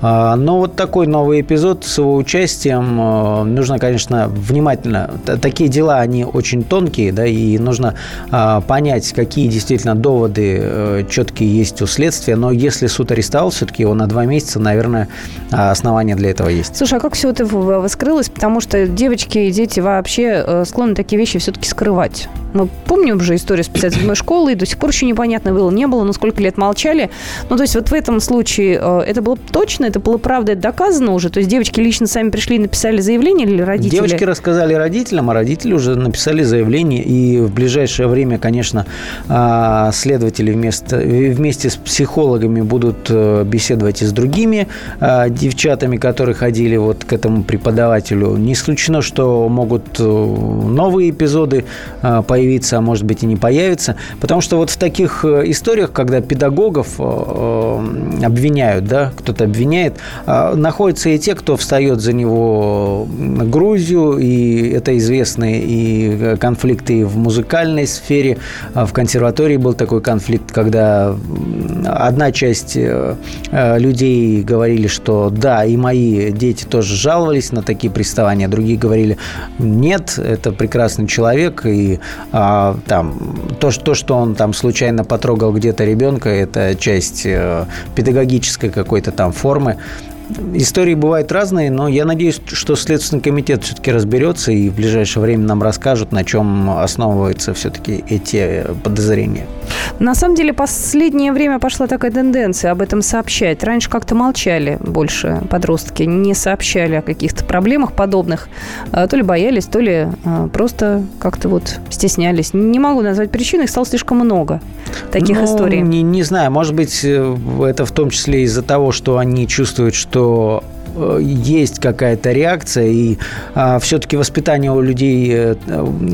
[SPEAKER 8] А, но вот такой новый эпизод с его участием э, нужно, конечно, внимательно. Такие дела, они очень тонкие, да, и нужно а, понять, какие действительно доводы э, четкие есть у следствия. Но если суд арестовал все-таки его на два месяца, наверное, основания для этого есть.
[SPEAKER 2] Слушай, а как все это вскрылось? Потому что девочки и дети вообще э, склонны такие вещи все-таки скрывать. Мы помним уже историю с 57 школы, и до сих пор еще непонятно было, не было, но сколько лет молчали. Ну, то есть вот в этом случае э, это было точно, это было правда, это доказано уже? То есть девочки лично сами пришли и написали заявление или родители?
[SPEAKER 8] Девочки рассказали родителям, а родители уже написали заявление, и в ближайшее время, конечно, а, следователи вместе, вместе с психологами будут э, беседовать и с другими а, девчатами, которые ходили вот к этому преподавателю. Не исключено, что могут э, новые эпизоды появиться появиться, а может быть и не появится. Потому что вот в таких э, историях, когда педагогов э, э, обвиняют, да, кто-то обвиняет, находятся и те, кто встает за него Грузию, и это известные и конфликты в музыкальной сфере. В консерватории был такой конфликт, когда одна часть людей говорили, что да, и мои дети тоже жаловались на такие приставания, другие говорили, нет, это прекрасный человек, и а, там, то, то, что он там случайно потрогал где-то ребенка, это часть э, педагогической какой-то там формы. Истории бывают разные, но я надеюсь, что Следственный комитет все-таки разберется и в ближайшее время нам расскажут, на чем основываются все-таки эти подозрения.
[SPEAKER 2] На самом деле, последнее время пошла такая тенденция об этом сообщать. Раньше как-то молчали больше подростки, не сообщали о каких-то проблемах подобных. А, то ли боялись, то ли а, просто как-то вот стеснялись. Не могу назвать причину, их стало слишком много таких ну, историй.
[SPEAKER 8] Не, не знаю, может быть, э, это в том числе из-за того, что они чувствуют, что что есть какая-то реакция, и а, все-таки воспитание у людей, э,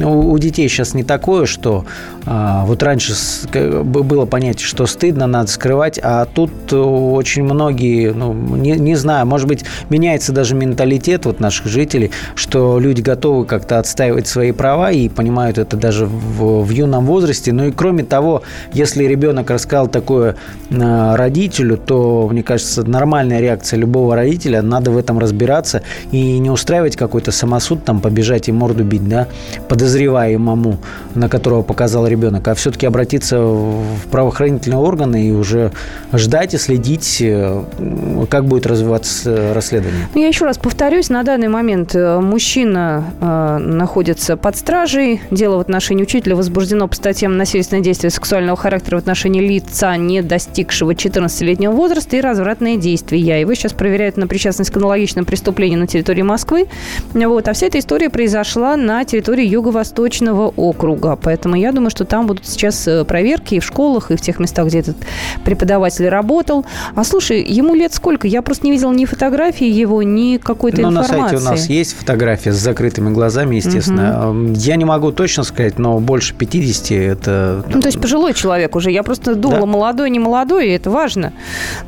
[SPEAKER 8] у детей сейчас не такое, что а, вот раньше было понятие, что стыдно, надо скрывать, а тут очень многие, ну, не, не знаю, может быть, меняется даже менталитет вот наших жителей, что люди готовы как-то отстаивать свои права и понимают это даже в, в юном возрасте. Ну и кроме того, если ребенок рассказал такое родителю, то, мне кажется, нормальная реакция любого родителя надо в этом разбираться и не устраивать какой-то самосуд, там, побежать и морду бить, да, подозреваемому, на которого показал ребенок, а все-таки обратиться в правоохранительные органы и уже ждать и следить, э, как будет развиваться расследование.
[SPEAKER 2] Ну, я еще раз повторюсь, на данный момент э, мужчина э, находится под стражей, дело в отношении учителя возбуждено по статьям насильственное действие сексуального характера в отношении лица, не достигшего 14-летнего возраста и развратные действия. Его сейчас проверяют на причастность причастность к аналогичным преступлениям на территории Москвы. Вот. А вся эта история произошла на территории Юго-Восточного округа. Поэтому я думаю, что там будут сейчас э, проверки и в школах, и в тех местах, где этот преподаватель работал. А слушай, ему лет сколько? Я просто не видела ни фотографии его, ни какой-то
[SPEAKER 8] ну,
[SPEAKER 2] информации.
[SPEAKER 8] на сайте у нас есть фотография с закрытыми глазами, естественно. Угу. Я не могу точно сказать, но больше 50 это...
[SPEAKER 2] Ну, то есть пожилой человек уже. Я просто думала, да. молодой, не молодой, и это важно.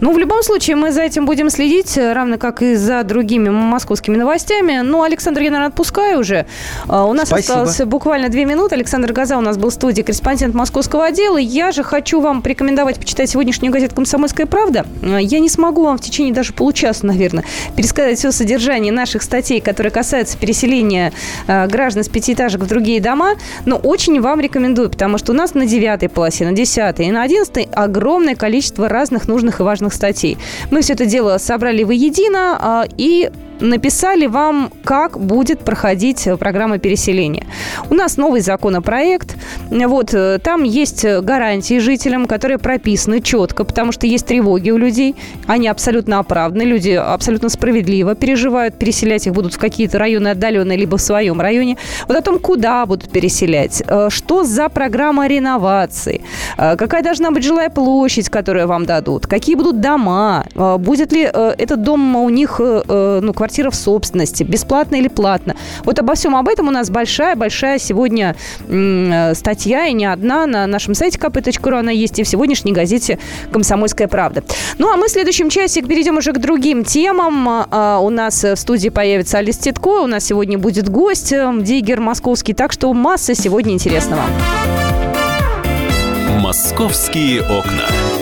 [SPEAKER 2] Ну, в любом случае, мы за этим будем следить, равно как и за другими московскими новостями. Ну, Александр, я, наверное, отпускаю уже. А, у нас Спасибо. осталось буквально две минуты. Александр Газа у нас был в студии, корреспондент московского отдела. Я же хочу вам порекомендовать почитать сегодняшнюю газету «Комсомольская правда». А, я не смогу вам в течение даже получаса, наверное, пересказать все содержание наших статей, которые касаются переселения а, граждан с пятиэтажек в другие дома, но очень вам рекомендую, потому что у нас на девятой полосе, на десятой и на одиннадцатой огромное количество разных нужных и важных статей. Мы все это дело собрали воедино и написали вам, как будет проходить э, программа переселения. У нас новый законопроект. Вот, э, там есть гарантии жителям, которые прописаны четко, потому что есть тревоги у людей. Они абсолютно оправданы. Люди абсолютно справедливо переживают. Переселять их будут в какие-то районы отдаленные, либо в своем районе. Вот о том, куда будут переселять, э, что за программа реновации, какая должна быть жилая площадь, которую вам дадут, какие будут дома, будет ли этот дом у них, ну, квартира квартира в собственности, бесплатно или платно. Вот обо всем об этом у нас большая-большая сегодня э, статья, и не одна, на нашем сайте kp.ru она есть, и в сегодняшней газете «Комсомольская правда». Ну, а мы в следующем часе перейдем уже к другим темам. А, у нас в студии появится Алис Титко, у нас сегодня будет гость э, Диггер московский, так что масса сегодня интересного.
[SPEAKER 1] «Московские окна».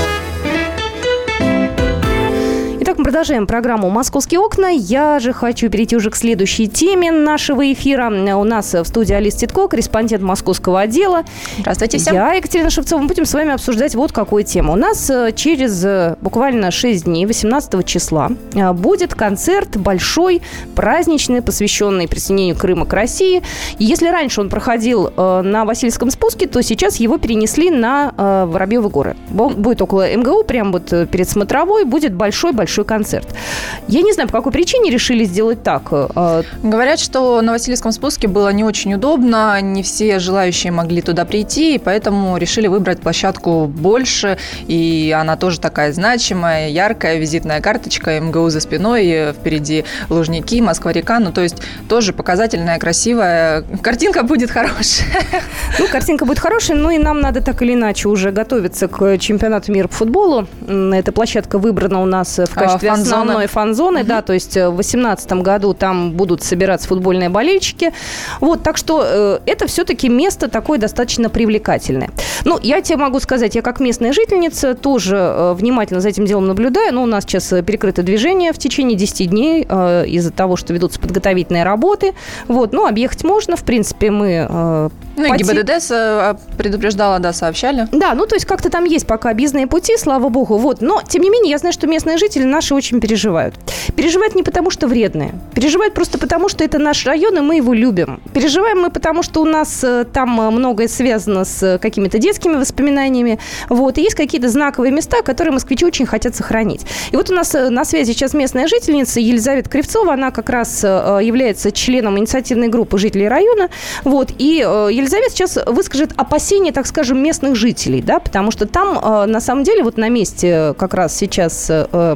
[SPEAKER 2] Продолжаем программу «Московские окна». Я же хочу перейти уже к следующей теме нашего эфира. У нас в студии Алис Титко, корреспондент московского отдела.
[SPEAKER 5] Здравствуйте всем.
[SPEAKER 2] Я, Екатерина Шевцова. Мы будем с вами обсуждать вот какую тему. У нас э, через э, буквально 6 дней, 18 числа, э, будет концерт большой, праздничный, посвященный присоединению Крыма к России. И если раньше он проходил на Васильском спуске, то сейчас его перенесли на Воробьевы горы. Будет около МГУ, прямо вот перед смотровой, будет большой-большой концерт. Я не знаю, по какой причине решили сделать так.
[SPEAKER 5] Э, Говорят, что на Васильевском спуске было не очень удобно, не все желающие могли туда прийти, и поэтому решили выбрать площадку больше, и она тоже такая значимая, яркая, визитная карточка, МГУ за спиной, впереди Лужники, Москва-река, ну то есть тоже показательная, красивая. Картинка будет хорошая.
[SPEAKER 2] Ну, картинка будет хорошая, но и нам надо так или иначе уже готовиться к чемпионату мира по футболу. Эта площадка выбрана у нас в качестве качестве фан-зоны. основной фан-зоны, угу. да, то есть э, в 2018 году там будут собираться футбольные болельщики. Вот, так что э, это все-таки место такое достаточно привлекательное. Ну, я тебе могу сказать, я как местная жительница тоже э, внимательно за этим делом наблюдаю, но у нас сейчас э, перекрыто движение в течение 10 дней э, из-за того, что ведутся подготовительные работы. Вот, ну, объехать можно, в принципе, мы... Э,
[SPEAKER 5] ну, и ГИБДД а, предупреждала, да, сообщали.
[SPEAKER 2] Да, ну, то есть как-то там есть пока объездные пути, слава богу, вот. Но, тем не менее, я знаю, что местные жители наши наши очень переживают. Переживают не потому, что вредные. Переживают просто потому, что это наш район, и мы его любим. Переживаем мы потому, что у нас э, там э, многое связано с какими-то детскими воспоминаниями. Вот. И есть какие-то знаковые места, которые москвичи очень хотят сохранить. И вот у нас э, на связи сейчас местная жительница Елизавета Кривцова. Она как раз является членом инициативной группы жителей района. Вот. И Елизавета сейчас выскажет опасения, так скажем, местных жителей, да, потому что там на самом деле вот на месте как раз сейчас Э,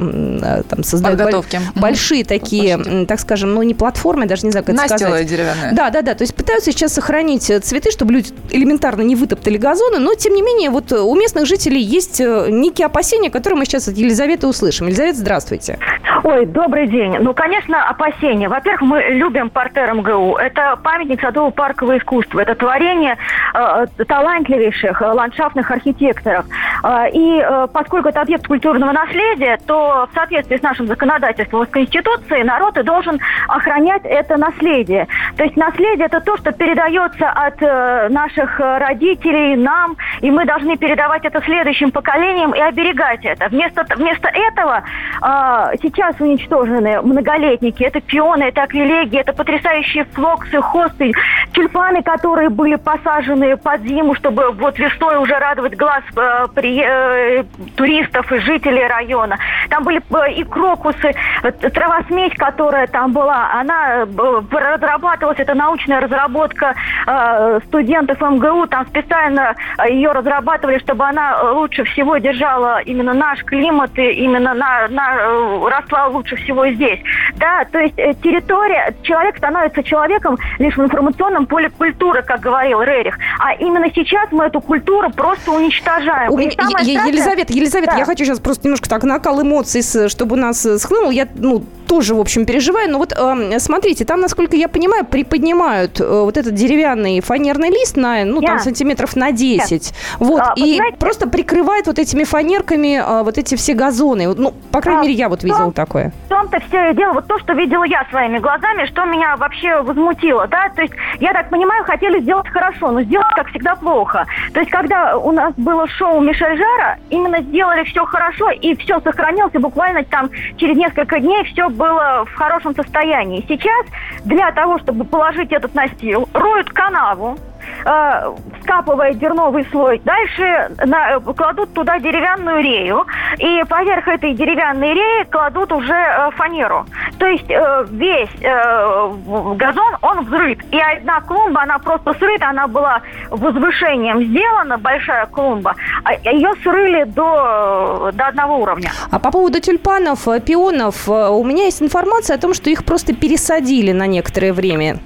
[SPEAKER 2] там создают
[SPEAKER 5] Подготовки.
[SPEAKER 2] Боль, большие такие, Площади. так скажем, ну не платформы, даже не знаю, как это
[SPEAKER 5] Настилы
[SPEAKER 2] сказать.
[SPEAKER 5] деревянные.
[SPEAKER 2] Да, да, да. То есть пытаются сейчас сохранить э, цветы, чтобы люди элементарно не вытоптали газоны, но тем не менее вот у местных жителей есть э, некие опасения, которые мы сейчас от Елизаветы услышим. Елизавета, здравствуйте.
[SPEAKER 9] Ой, добрый день. Ну, конечно, опасения. Во-первых, мы любим портер МГУ. Это памятник садово-паркового искусства. Это творение э, талантливейших э, ландшафтных архитекторов. Э, и э, поскольку это объект культурного наследия, то в соответствии с нашим законодательством с Конституцией народ и должен охранять это наследие. То есть наследие – это то, что передается от э, наших родителей нам, и мы должны передавать это следующим поколениям и оберегать это. Вместо, вместо этого э, сейчас уничтожены многолетники. Это пионы, это аквилегии, это потрясающие флоксы, хосты, тюльпаны, которые были посажены под зиму, чтобы вот весной уже радовать глаз э, при, э, туристов и жителей района. Там были э, и крокусы, э, травосмесь, которая там была, она э, разрабатывалась, это научная разработка э, студентов МГУ, там специально э, ее разрабатывали, чтобы она лучше всего держала именно наш климат и именно на, на, э, росла лучше всего здесь. Да, то есть э, территория, человек становится человеком лишь в информационном поле культуры, как говорил Рерих. А именно сейчас мы эту культуру просто уничтожаем.
[SPEAKER 2] Ой, Елизавета, Елизавета, да. я хочу сейчас просто немножко так накал эмоций, чтобы у нас э, схлынул. Я, ну, тоже, в общем, переживаю. Но вот э, смотрите, там, насколько я понимаю, приподнимают э, вот этот деревянный фанерный лист на, ну, yeah. там, сантиметров на 10. Yeah. Вот, а, и знаете, просто прикрывает вот этими фанерками э, вот эти все газоны. Ну, по крайней а, мере, я вот видела том, такое.
[SPEAKER 9] В том-то все дело, вот то, что видела я своими глазами, что меня вообще возмутило, да, то есть, я так понимаю, хотели сделать хорошо, но сделать, как всегда, плохо. То есть, когда у нас было шоу Мишель Жара, именно сделали все хорошо, и все сохранилось, и буквально там через несколько дней все было в хорошем состоянии. Сейчас для того, чтобы положить этот настил, роют канаву, э, дерновый слой. Дальше на, кладут туда деревянную рею, и поверх этой деревянной реи кладут уже э, фанеру. То есть э, весь э, газон, он взрыт. И одна клумба, она просто срыта, она была возвышением сделана, большая клумба, а ее срыли до, до одного уровня.
[SPEAKER 2] А по поводу тюльпанов, пионов, у меня есть информация о том, что их просто пересадили на некоторое время.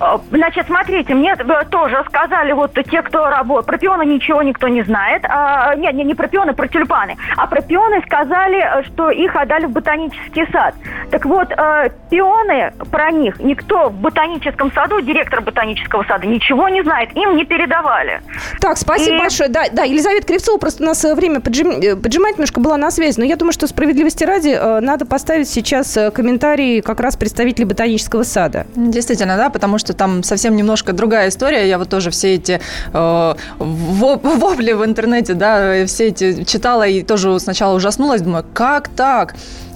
[SPEAKER 9] А, значит, смотрите, мне тоже сказали вот те, кто работает. Про пионы ничего никто не знает. А, нет, не, не про пионы, про тюльпаны. А про пионы сказали, что их отдали в ботанический сад. Так вот, э, пионы про них никто в ботаническом саду, директор ботанического сада, ничего не знает. Им не передавали.
[SPEAKER 2] Так, спасибо И... большое. Да, да, Елизавета Кривцова, просто у нас э, время поджим... Э, поджимать немножко была на связи. Но я думаю, что справедливости ради надо поставить сейчас комментарий как раз представителей ботанического сада.
[SPEAKER 5] Действительно, да, потому что там совсем немножко другая история. Я вот тоже все эти э, вопли в интернете, да, все эти читала и тоже сначала ужаснулась, думаю, как так?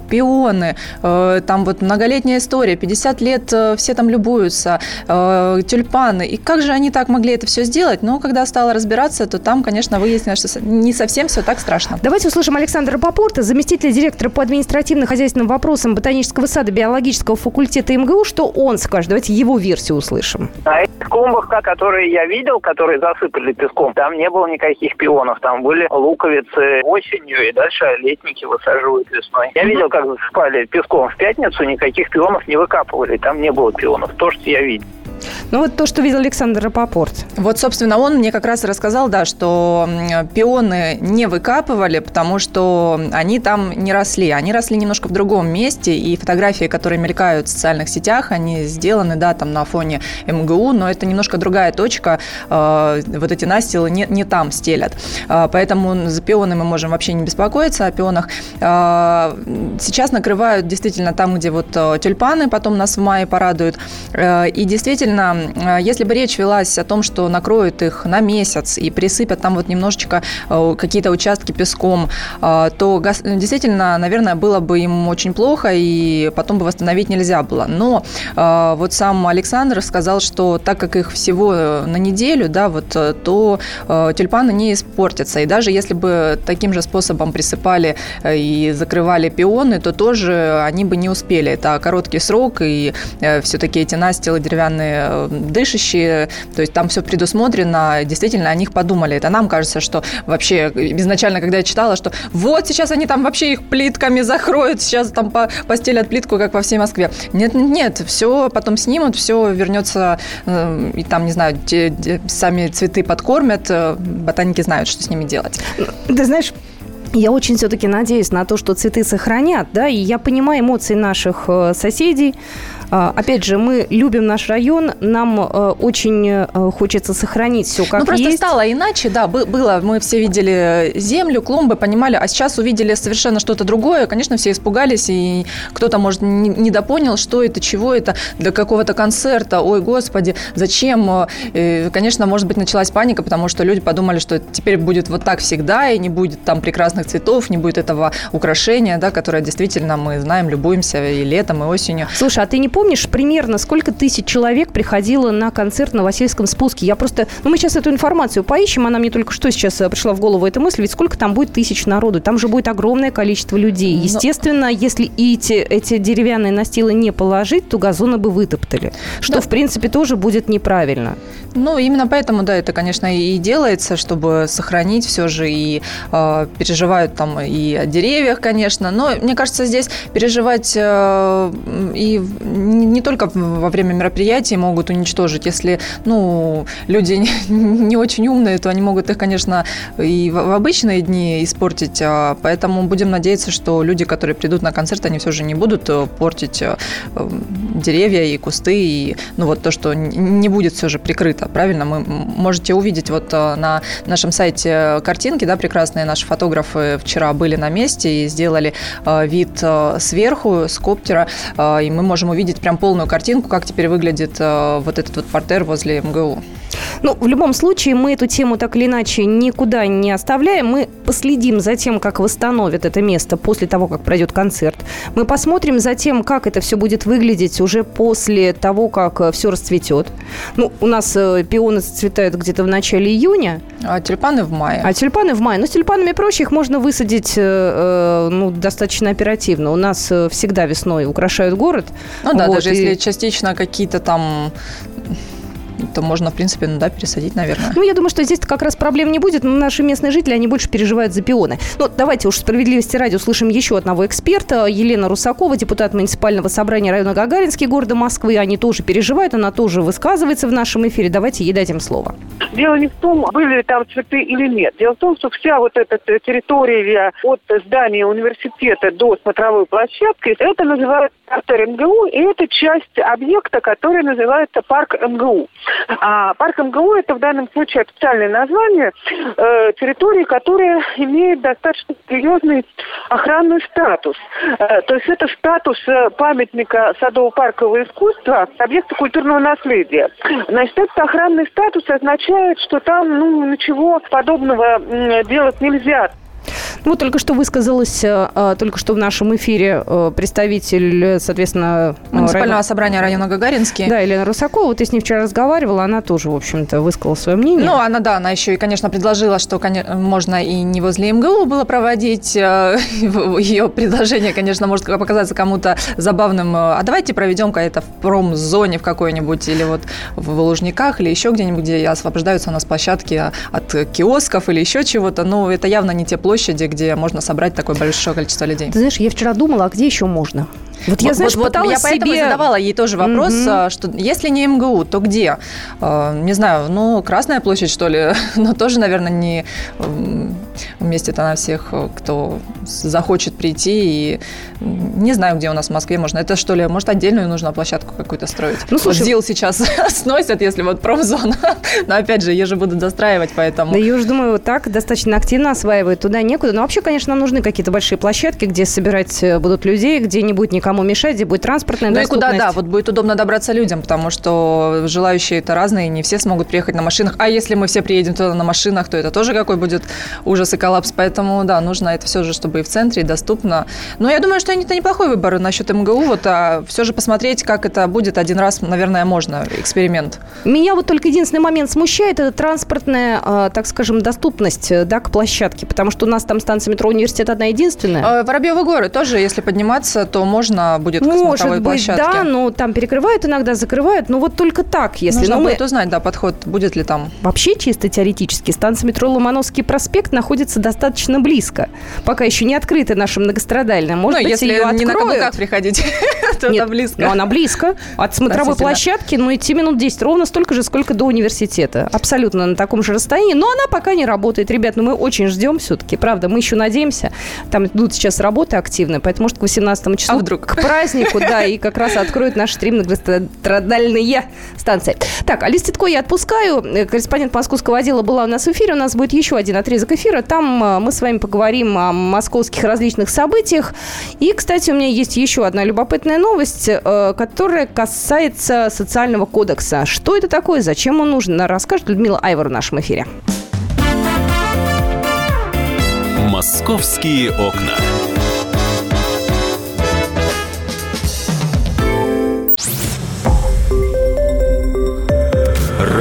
[SPEAKER 5] Пионы, э, там вот многолетняя история, 50 лет э, все там любуются, э, тюльпаны. И как же они так могли это все сделать? Но когда стала разбираться, то там, конечно, выяснилось, что не совсем все так страшно.
[SPEAKER 2] Давайте услышим Александра Попорта, заместителя директора по административно-хозяйственным вопросам Ботанического сада биологического факультета МГУ. Что он скажет? Давайте его версию услышим.
[SPEAKER 10] На этих клумбах, которые я видел, которые засыпали песком, там не было никаких пионов. Там были луковицы осенью, и дальше летники высаживают весной. Я видел, как засыпали песком в пятницу, никаких пионов не выкапывали, там не было пионов. То, что я видел.
[SPEAKER 2] Ну вот то, что видел Александр Рапопорт.
[SPEAKER 5] Вот, собственно, он мне как раз рассказал, да, что пионы не выкапывали, потому что они там не росли. Они росли немножко в другом месте, и фотографии, которые мелькают в социальных сетях, они сделаны, да, там на фоне МГУ, но это немножко другая точка. Э, вот эти настилы не, не там стелят. Э, поэтому за пионы мы можем вообще не беспокоиться о пионах. Э, сейчас накрывают действительно там, где вот тюльпаны, потом нас в мае порадуют. И действительно действительно, э, если бы речь велась о том, что накроют их на месяц и присыпят там вот немножечко э, какие-то участки песком, э, то действительно, наверное, было бы им очень плохо, и потом бы восстановить нельзя было. Но вот сам Александр сказал, что так как их всего на неделю, да, вот, то тюльпаны не испортятся. И даже если бы таким же способом присыпали и закрывали пионы, то тоже они бы не успели. Это короткий срок, и все-таки эти настилы деревянные Э, дышащие, то есть там все предусмотрено, действительно о них подумали. Это нам кажется, что вообще изначально, когда я читала, что вот сейчас они там вообще их плитками закроют, сейчас там по постелят плитку, как во всей Москве. Нет, нет, все потом снимут, все вернется, э, и там, не знаю, те, те, сами цветы подкормят, э, ботаники знают, что с ними делать.
[SPEAKER 2] Ты знаешь, Я очень все-таки надеюсь на то, что цветы сохранят, да, и я понимаю эмоции наших э, соседей, опять же, мы любим наш район, нам э, очень э, хочется сохранить все как
[SPEAKER 5] Ну, просто
[SPEAKER 2] есть.
[SPEAKER 5] стало иначе, да, было, мы все видели землю, клумбы, понимали, а сейчас увидели совершенно что-то другое, конечно, все испугались, и кто-то, может, не недопонял, что это, чего это, для какого-то концерта, ой, господи, зачем? И, конечно, может быть, началась паника, потому что люди подумали, что теперь будет вот так всегда, и не будет там прекрасных цветов, не будет этого украшения, да, которое действительно мы знаем, любуемся и летом, и осенью.
[SPEAKER 2] Слушай, а ты не помнишь примерно, сколько тысяч человек приходило на концерт на Васильском спуске? Я просто... Ну, мы сейчас эту информацию поищем, она мне только что сейчас э, пришла в голову эта мысль, ведь сколько там будет тысяч народу? Там же будет огромное количество людей.
[SPEAKER 5] Но-
[SPEAKER 2] Естественно, если эти, эти деревянные настилы не положить, то газоны бы вытоптали. Что,
[SPEAKER 5] Да.
[SPEAKER 2] в принципе, тоже будет неправильно.
[SPEAKER 5] Ну, именно поэтому, да, это, конечно, и делается, чтобы сохранить все же, и э, переживают там и о деревьях, конечно, но, мне кажется, здесь переживать э, и не только во время мероприятий могут уничтожить, если, ну, люди не, очень умные, то они могут их, конечно, и в в обычные дни испортить, а, поэтому будем надеяться, что люди, которые придут на концерт, они все же не будут э, портить э, э, деревья и кусты, и, ну, вот то, что не будет все же прикрыто, правильно? Мы можете увидеть вот э, на нашем сайте картинки, да, прекрасные наши фотографы вчера были на месте и сделали вид сверху с коптера, и мы можем увидеть прям полную картинку, как теперь выглядит э, вот этот вот портер возле МГУ.
[SPEAKER 2] Ну, в любом случае, мы эту тему так или иначе никуда не оставляем. Мы последим за тем, как восстановят это место после того, как пройдет концерт. Мы посмотрим за тем, как это все будет выглядеть уже после того, как все расцветет. Ну, у нас э, пионы зацветают где-то в начале июня,
[SPEAKER 5] А тюльпаны в мае.
[SPEAKER 2] а тюльпаны в мае. Но с тюльпанами проще, их можно высадить э, э, ну, достаточно оперативно. У нас э, всегда весной украшают город.
[SPEAKER 5] Ну да,
[SPEAKER 2] Вот,
[SPEAKER 5] даже
[SPEAKER 2] и-
[SPEAKER 5] если частично какие-то там то можно, в принципе, ну да, пересадить, наверное.
[SPEAKER 2] Ну, я думаю, что здесь как раз проблем не будет, но наши местные жители, они больше переживают за пионы. Ну, давайте уж справедливости ради услышим еще одного эксперта. Елена Русакова, депутат муниципального собрания района Гагаринский города Москвы. Они тоже переживают, она тоже высказывается в нашем эфире. Давайте ей дадим слово.
[SPEAKER 11] Дело не в том, были ли там цветы или нет. Дело в том, что вся вот эта территория от здания университета до смотровой площадки, это называется партер МГУ, и это часть объекта, который называется парк МГУ. А парк МГУ это в данном случае официальное название э, территории, которая имеет достаточно серьезный охранный статус. Э, то есть это статус э, памятника садово-паркового искусства, объекта культурного наследия. Значит, этот охранный статус означает, что там ну, ничего подобного делать нельзя.
[SPEAKER 2] Ну, Вот только что высказалась, э, э, только что в нашем эфире э, представитель, соответственно, э,
[SPEAKER 5] Муниципального
[SPEAKER 2] района-
[SPEAKER 5] собрания района Гагаринский.
[SPEAKER 2] Да, Елена Русакова, ты с ней вчера разговаривала, она тоже, в общем-то, высказала свое мнение.
[SPEAKER 5] Ну, она, да, она еще и, конечно, предложила, что коне- можно и не возле МГУ было проводить. [laughs] Ее предложение, конечно, может показаться кому-то забавным. А давайте проведем-ка это в промзоне в какой-нибудь, или вот в Лужниках, или еще где-нибудь, где освобождаются у нас площадки от киосков или еще чего-то. Ну, это явно не те площади, где можно собрать такое большое количество людей.
[SPEAKER 2] Ты знаешь, я вчера думала, а где еще можно? Вот я, знаешь,
[SPEAKER 5] вот, вот
[SPEAKER 2] пыталась
[SPEAKER 5] я поэтому
[SPEAKER 2] себе...
[SPEAKER 5] задавала ей тоже вопрос, а, что если не МГУ, то где? А, Не знаю, ну, Красная площадь, что ли, [laughs] но тоже, наверное, не м, вместе-то на всех, кто захочет прийти. И не знаю, где у нас в Москве можно. Это что ли, может, отдельную нужно площадку какую-то строить?
[SPEAKER 2] Ну, слушай-
[SPEAKER 5] Вот ЗИЛ сейчас [laughs] сносят, если вот промзона. [laughs] Но опять же, ее же будут достраивать, поэтому...
[SPEAKER 2] Да ее уже, думаю, вот так достаточно активно осваивают, туда некуда. Но вообще, конечно, нам нужны какие-то большие площадки, где собирать э, будут людей, где не будет никому мешать, где будет транспортная
[SPEAKER 5] Ну и куда,
[SPEAKER 2] доступность.
[SPEAKER 5] да, вот будет удобно добраться людям, потому что желающие это разные, не все смогут приехать на машинах. А если мы все приедем туда на машинах, то это тоже какой будет ужас и коллапс. Поэтому, да, нужно это все же, чтобы и в центре, и доступно. Но я думаю, что это неплохой выбор насчет МГУ. Вот, а все же посмотреть, как это будет один раз, наверное, можно. Эксперимент.
[SPEAKER 2] Меня вот только единственный момент смущает, это транспортная, э, так скажем, доступность э, да, к площадке, потому что у нас там станция метро университет одна единственная.
[SPEAKER 5] Э, Воробьевы горы тоже, если подниматься, то можно будет к
[SPEAKER 2] Может быть,
[SPEAKER 5] площадке.
[SPEAKER 2] да, но там перекрывают иногда, закрывают, но вот только так, если...
[SPEAKER 5] Нужно
[SPEAKER 2] ну, мы-
[SPEAKER 5] будет узнать, да, подход, будет ли там.
[SPEAKER 2] Вообще, чисто теоретически, станция метро Ломановский проспект находится достаточно близко. Пока еще не открыта наша многострадальная. Может
[SPEAKER 5] ну,
[SPEAKER 2] быть,
[SPEAKER 5] если
[SPEAKER 2] ее
[SPEAKER 5] не на
[SPEAKER 2] откроют.
[SPEAKER 5] каблуках приходить, [laughs]
[SPEAKER 2] Нет,
[SPEAKER 5] она близко.
[SPEAKER 2] Ну, она близко. От смотровой площадки, ну, идти минут 10, ровно столько же, сколько до университета. Абсолютно на таком же расстоянии. Но она пока не работает. Ребят, ну мы очень ждем все-таки. Правда, мы еще надеемся. Там идут сейчас работы активные, поэтому, может, к 18 числу,
[SPEAKER 5] А вдруг?
[SPEAKER 2] К празднику, да, и как раз откроют наш стрим многострадальные станции. Так, Алис Титко я отпускаю. Э, Корреспондент московского отдела была у нас в эфире. У нас будет еще один отрезок эфира. Там э, мы с вами поговорим о московских различных событиях. И, кстати, у меня есть еще одна любопытная новость, э, которая касается социального кодекса. Что это такое, зачем он нужен, расскажет Людмила Айвор в нашем эфире.
[SPEAKER 12] «Московские окна».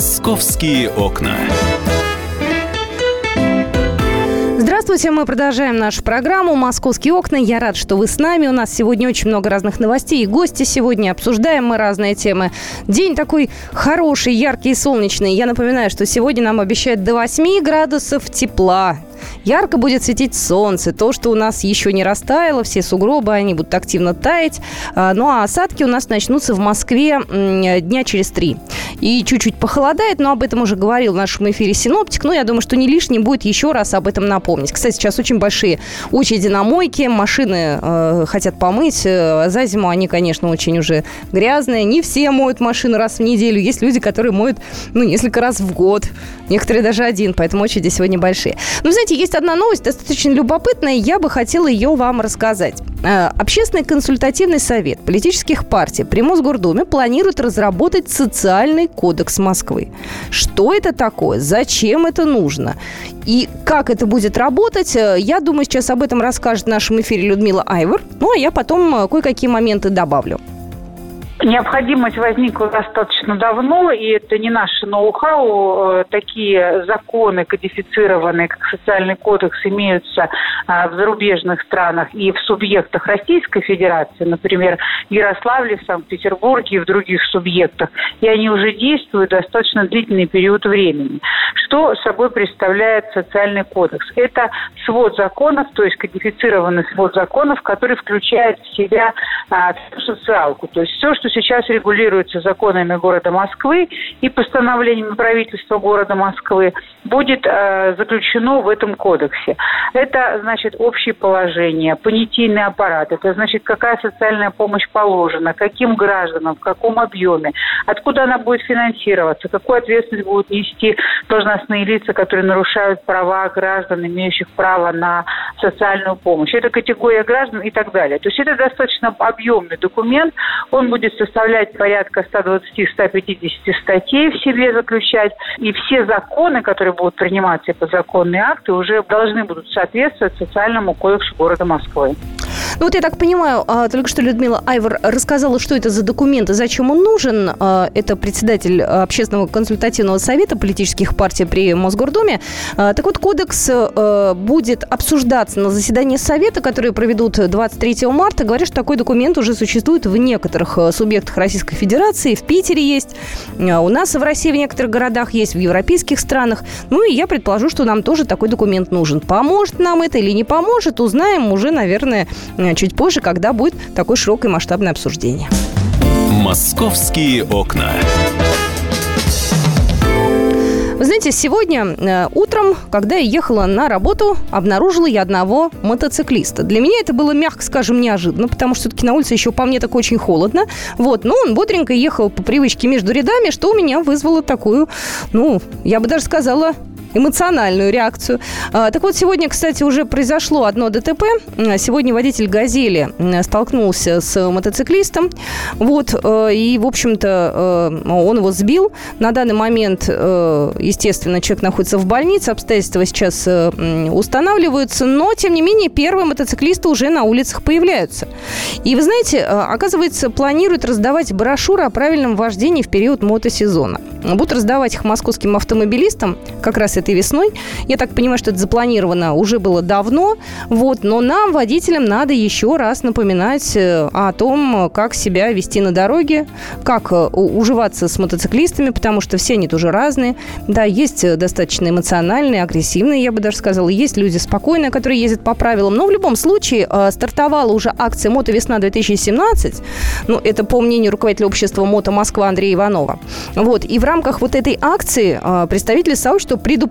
[SPEAKER 12] Московские окна.
[SPEAKER 2] Здравствуйте, мы продолжаем нашу программу «Московские окна». Я рад, что вы с нами. У нас сегодня очень много разных новостей и гости сегодня. Обсуждаем мы разные темы. День такой хороший, яркий и солнечный. Я напоминаю, что сегодня нам обещают до 8 градусов тепла. Ярко будет светить солнце. То, что у нас еще не растаяло, все сугробы, они будут активно таять. А, Ну, а осадки у нас начнутся в Москве дня через три. И чуть-чуть похолодает, но об этом уже говорил в нашем эфире синоптик. Но я думаю, что не лишним будет еще раз об этом напомнить. Кстати, сейчас очень большие очереди на мойке, машины э, хотят помыть. Э, За зиму они, конечно, очень уже грязные. Не все моют машины раз в неделю. Есть люди, которые моют, ну, несколько раз в год. Некоторые даже один, поэтому очереди сегодня большие. Но, знаете, есть одна новость, достаточно любопытная, я бы хотела ее вам рассказать. Э, Общественный консультативный совет политических партий при Мосгордуме планирует разработать социальный кодекс Москвы. Что это такое? Зачем это нужно? И как это будет работать, э, я думаю, сейчас об этом расскажет в нашем эфире Людмила Айвор. Ну, а я потом э, кое-какие моменты добавлю.
[SPEAKER 13] Необходимость возникла достаточно давно, и это не наше ноу-хау. Э, Такие законы, кодифицированные как социальный кодекс, имеются а, в зарубежных странах и в субъектах Российской Федерации, например, в Ярославле, в Санкт-Петербурге и в других субъектах. И они уже действуют достаточно длительный период времени. Что собой представляет социальный кодекс? Это свод законов, то есть кодифицированный свод законов, который включает в себя а, социалку, то есть все, что сейчас регулируется законами города Москвы и постановлениями правительства города Москвы, будет э, заключено в этом кодексе. Это значит общие положения, понятийный аппарат, это значит какая социальная помощь положена, каким гражданам, в каком объеме, откуда она будет финансироваться, какую ответственность будут нести должностные лица, которые нарушают права граждан, имеющих право на социальную помощь. Это категория граждан и так далее. То есть это достаточно объемный документ, он будет составлять порядка 120-150 статей в себе заключать, и все законы, которые будут приниматься и подзаконные акты, уже должны будут соответствовать социальному кодексу города Москвы.
[SPEAKER 2] Ну вот я так понимаю, а, только что Людмила Айвор рассказала, что это за документ и зачем он нужен. А, Это председатель Общественного консультативного совета политических партий при Мосгордуме. А, Так вот, кодекс будет обсуждаться на заседании совета, которые проведут 23 марта. Говорят, что такой документ уже существует в некоторых э, субъектах Российской Федерации. В Питере есть, а у нас в России в некоторых городах есть, в европейских странах. Ну и я предположу, что нам тоже такой документ нужен. Поможет нам это или не поможет, узнаем уже, наверное, э, чуть позже, когда будет такое широкое масштабное обсуждение.
[SPEAKER 12] «Московские окна».
[SPEAKER 2] Вы знаете, сегодня э, утром, когда я ехала на работу, обнаружила я одного мотоциклиста. Для меня это было, мягко скажем, неожиданно, потому что все-таки на улице еще по мне так очень холодно. Вот, но он бодренько ехал по привычке между рядами, что у меня вызвало такую, ну, я бы даже сказала, эмоциональную реакцию. А, так вот, сегодня, кстати, уже произошло одно ДТП. Сегодня водитель «Газели» столкнулся с мотоциклистом. Вот, э, и, в общем-то, э, он его сбил. На данный момент, э, естественно, человек находится в больнице, обстоятельства сейчас устанавливаются, но, тем не менее, первые мотоциклисты уже на улицах появляются. И, вы знаете, оказывается, планируют раздавать брошюры о правильном вождении в период мотосезона. Будут раздавать их московским автомобилистам как раз этой весной. Я так понимаю, что это запланировано уже было давно. Вот, но нам, водителям, надо еще раз напоминать э, о том, как себя вести на дороге, как э, уживаться с мотоциклистами, потому что все они тоже разные. Да, есть э, достаточно эмоциональные, агрессивные, я бы даже сказала. Есть люди спокойные, которые ездят по правилам. Но в любом случае стартовала уже акция «Мото весна 2017». Ну, это по мнению руководителя общества «Мото Москва» Андрея Иванова. Вот. И в рамках вот этой акции представители сообщества предупреждают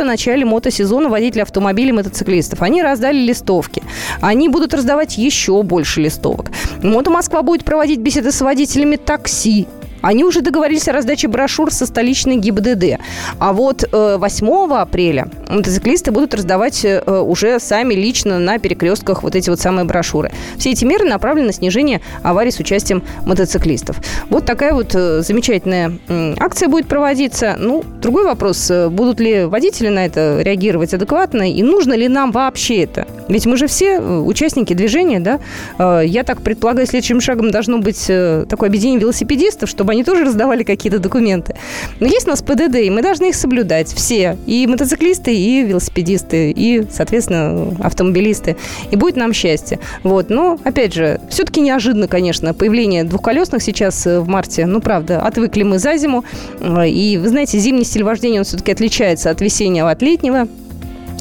[SPEAKER 2] о начале мотосезона водителей автомобилей и мотоциклистов. Они раздали листовки. Они будут раздавать еще больше листовок. Мото Москва будет проводить беседы с водителями такси, они уже договорились о раздаче брошюр со столичной ГИБДД. А вот 8 э, апреля мотоциклисты будут раздавать э, уже сами лично на перекрестках вот эти вот самые брошюры. Все эти меры направлены на снижение аварий с участием мотоциклистов. Вот такая вот э, замечательная акция будет проводиться. Ну, другой вопрос, будут ли водители на это реагировать адекватно и нужно ли нам вообще это? Ведь мы же все участники движения, да? Я так предполагаю, следующим шагом должно быть такое объединение велосипедистов, чтобы чтобы они тоже раздавали какие-то документы. Но есть у нас ПДД, и мы должны их соблюдать все. И мотоциклисты, и велосипедисты, и, соответственно, автомобилисты. И будет нам счастье. Вот. Но, опять же, все-таки неожиданно, конечно, появление двухколесных сейчас э, в марте. Ну, правда, отвыкли мы за зиму. Э, и, вы знаете, зимний стиль вождения, он все-таки отличается от весеннего, от летнего.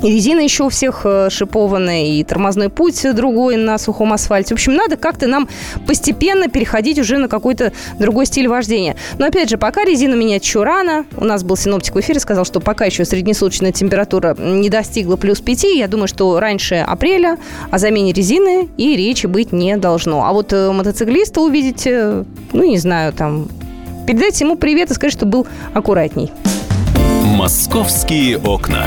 [SPEAKER 2] И резина еще у всех э, шипованная, и тормозной путь другой на сухом асфальте. В общем, надо как-то нам постепенно переходить уже на какой-то другой стиль вождения. Но, опять же, пока резину менять еще рано. У нас был синоптик в эфире, сказал, что пока еще среднесуточная температура не достигла плюс 5. Я думаю, что раньше апреля о замене резины и речи быть не должно. А вот э, мотоциклиста увидите, ну, не знаю, там, передайте ему привет и скажите, что был аккуратней.
[SPEAKER 12] «Московские окна».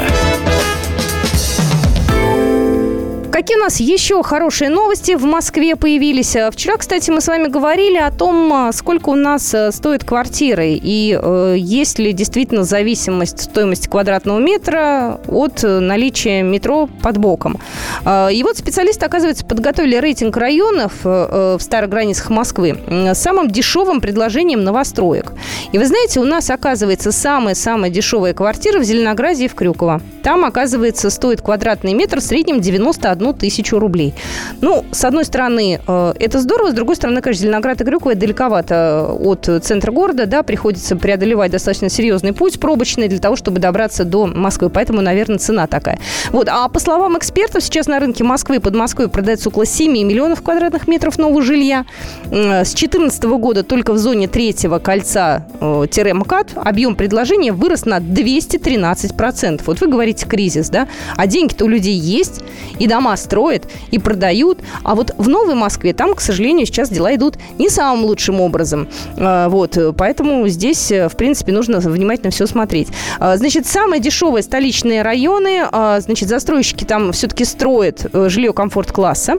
[SPEAKER 2] Какие у нас еще хорошие новости в Москве появились? Э, вчера, кстати, мы с вами говорили о том, э, сколько у нас э, стоит квартиры и э, есть ли действительно зависимость стоимости квадратного метра от наличия метро под боком. И вот специалисты, оказывается, подготовили рейтинг районов в старых границах Москвы с самым дешевым предложением новостроек. И вы знаете, у нас, оказывается, самая-самая дешевая квартира в Зеленограде и в Крюково. Там, оказывается, стоит квадратный метр в среднем 91 тысячу рублей. Ну, с одной стороны, э, это здорово, с другой стороны, конечно, Зеленоград и Крюково далековато от центра города, да, приходится преодолевать достаточно серьезный путь пробочный для того, чтобы добраться до Москвы, поэтому, наверное, цена такая. Вот, а по словам экспертов, сейчас на рынке Москвы и под Москвой продается около 7 миллионов квадратных метров нового жилья. С 2014 года только в зоне третьего кольца-МКАД э, объем предложения вырос на 213%. Вот вы говорите кризис, да? А деньги-то у людей есть, и дома строят и продают. А вот в Новой Москве там, к сожалению, сейчас дела идут не самым лучшим образом. А, вот, поэтому здесь, э, в принципе, нужно внимательно все смотреть. А, значит, самые дешевые столичные районы, а, значит, застройщики там все-таки строят э, жилье комфорт-класса.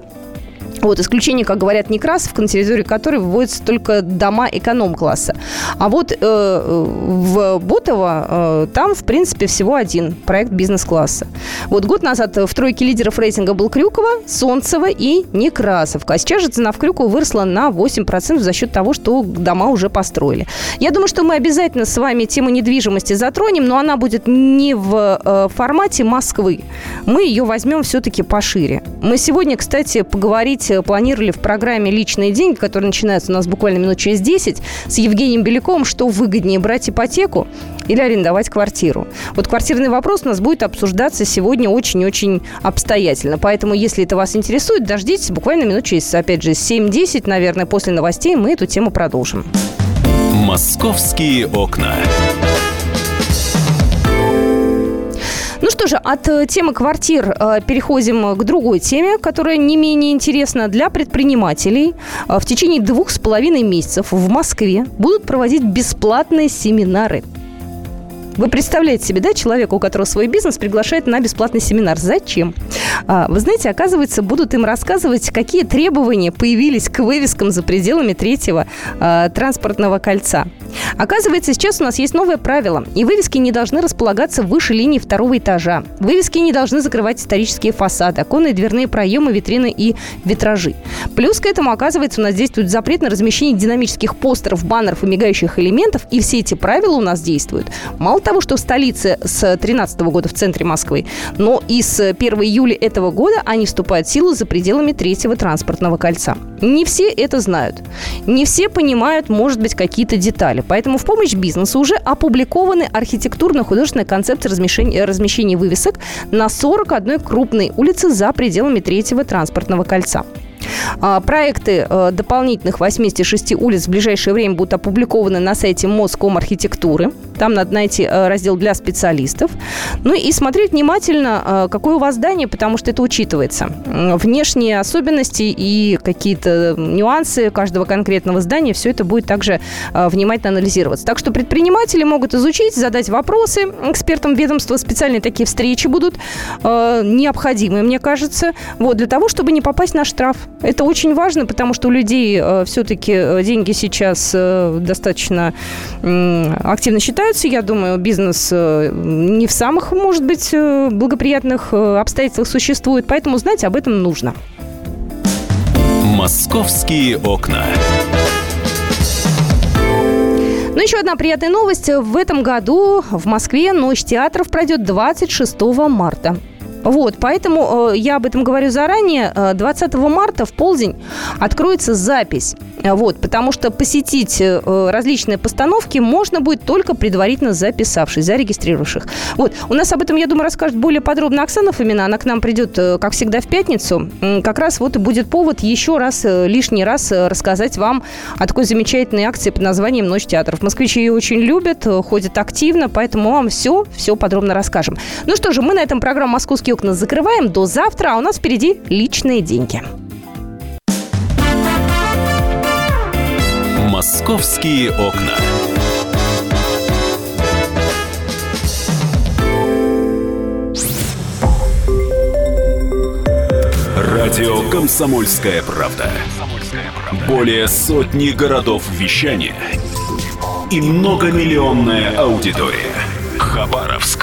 [SPEAKER 2] Вот, исключение, как говорят, Некрасов, на территории которой выводятся только дома эконом-класса. А вот э, в Ботово э, там, в принципе, всего один проект бизнес-класса. Вот год назад в тройке лидеров рейтинга был Крюкова, Солнцево и Некрасовка. А сейчас же цена в Крюково выросла на 8% за счет того, что дома уже построили. Я думаю, что мы обязательно с вами тему недвижимости затронем, но она будет не в э, формате Москвы. Мы ее возьмем все-таки пошире. Мы сегодня, кстати, поговорить Э, планировали в программе «Личные деньги», которая начинается у нас буквально минут через 10, с Евгением Беляковым, что выгоднее брать ипотеку или арендовать квартиру. Вот квартирный вопрос у нас будет обсуждаться сегодня очень-очень обстоятельно. Поэтому, если это вас интересует, дождитесь буквально минут через, опять же, 7-10, наверное, после новостей мы эту тему продолжим.
[SPEAKER 12] «Московские окна».
[SPEAKER 2] Ну что же, от э, темы квартир э, переходим к другой теме, которая не менее интересна для предпринимателей. Э, в течение двух с половиной месяцев в Москве будут проводить бесплатные семинары Вы представляете себе, да, человека, у которого свой бизнес приглашает на бесплатный семинар. Зачем? А, вы знаете, оказывается, будут им рассказывать, какие требования появились к вывескам за пределами третьего а, транспортного кольца. Оказывается, сейчас у нас есть новое правило, и вывески не должны располагаться выше линии второго этажа. Вывески не должны закрывать исторические фасады, оконные дверные проемы, витрины и витражи. Плюс к этому, оказывается, у нас действует запрет на размещение динамических постеров, баннеров и мигающих элементов, и все эти правила у нас действуют. Мало того, что в столице с 2013 года в центре Москвы, но и с 1 июля этого года они вступают в силу за пределами третьего транспортного кольца. Не все это знают. Не все понимают, может быть, какие-то детали. Поэтому в помощь бизнесу уже опубликованы архитектурно-художественные концепции размещения, размещения вывесок на 41 крупной улице за пределами третьего транспортного кольца. А, проекты э, дополнительных 86 улиц в ближайшее время будут опубликованы на сайте Моском архитектуры. Там надо найти э, раздел для специалистов. Ну и смотреть внимательно, э, какое у вас здание, потому что это учитывается. Внешние особенности и какие-то нюансы каждого конкретного здания, все это будет также внимательно анализироваться. Так что предприниматели могут изучить, задать вопросы экспертам ведомства. Специальные такие встречи будут необходимы, мне кажется, вот, для того, чтобы не попасть на штраф. Это очень важно, потому что у людей э, все-таки э, деньги сейчас э, достаточно э, активно считаются. Я думаю, бизнес э, не в самых, может быть, э, благоприятных э, обстоятельствах существует, поэтому знать об этом нужно.
[SPEAKER 12] Московские окна.
[SPEAKER 2] Ну, еще одна приятная новость. В этом году в Москве Ночь театров пройдет 26 марта. Вот, поэтому э, я об этом говорю заранее. 20 марта в полдень откроется запись. Вот, потому что посетить э, различные постановки можно будет только предварительно записавшись, зарегистрировавших. Вот, у нас об этом, я думаю, расскажет более подробно Оксана Фомина. Она к нам придет, э, как всегда, в пятницу. Как раз вот и будет повод еще раз, э, лишний раз э, рассказать вам о такой замечательной акции под названием «Ночь театров». Москвичи ее очень любят, э, ходят активно, поэтому вам все, все подробно расскажем. Ну что же, мы на этом программу «Московские окна» закрываем. До завтра, а у нас впереди личные деньги.
[SPEAKER 12] Московские окна. Радио Комсомольская правда". Более сотни городов вещания и многомиллионная аудитория. Хабаровск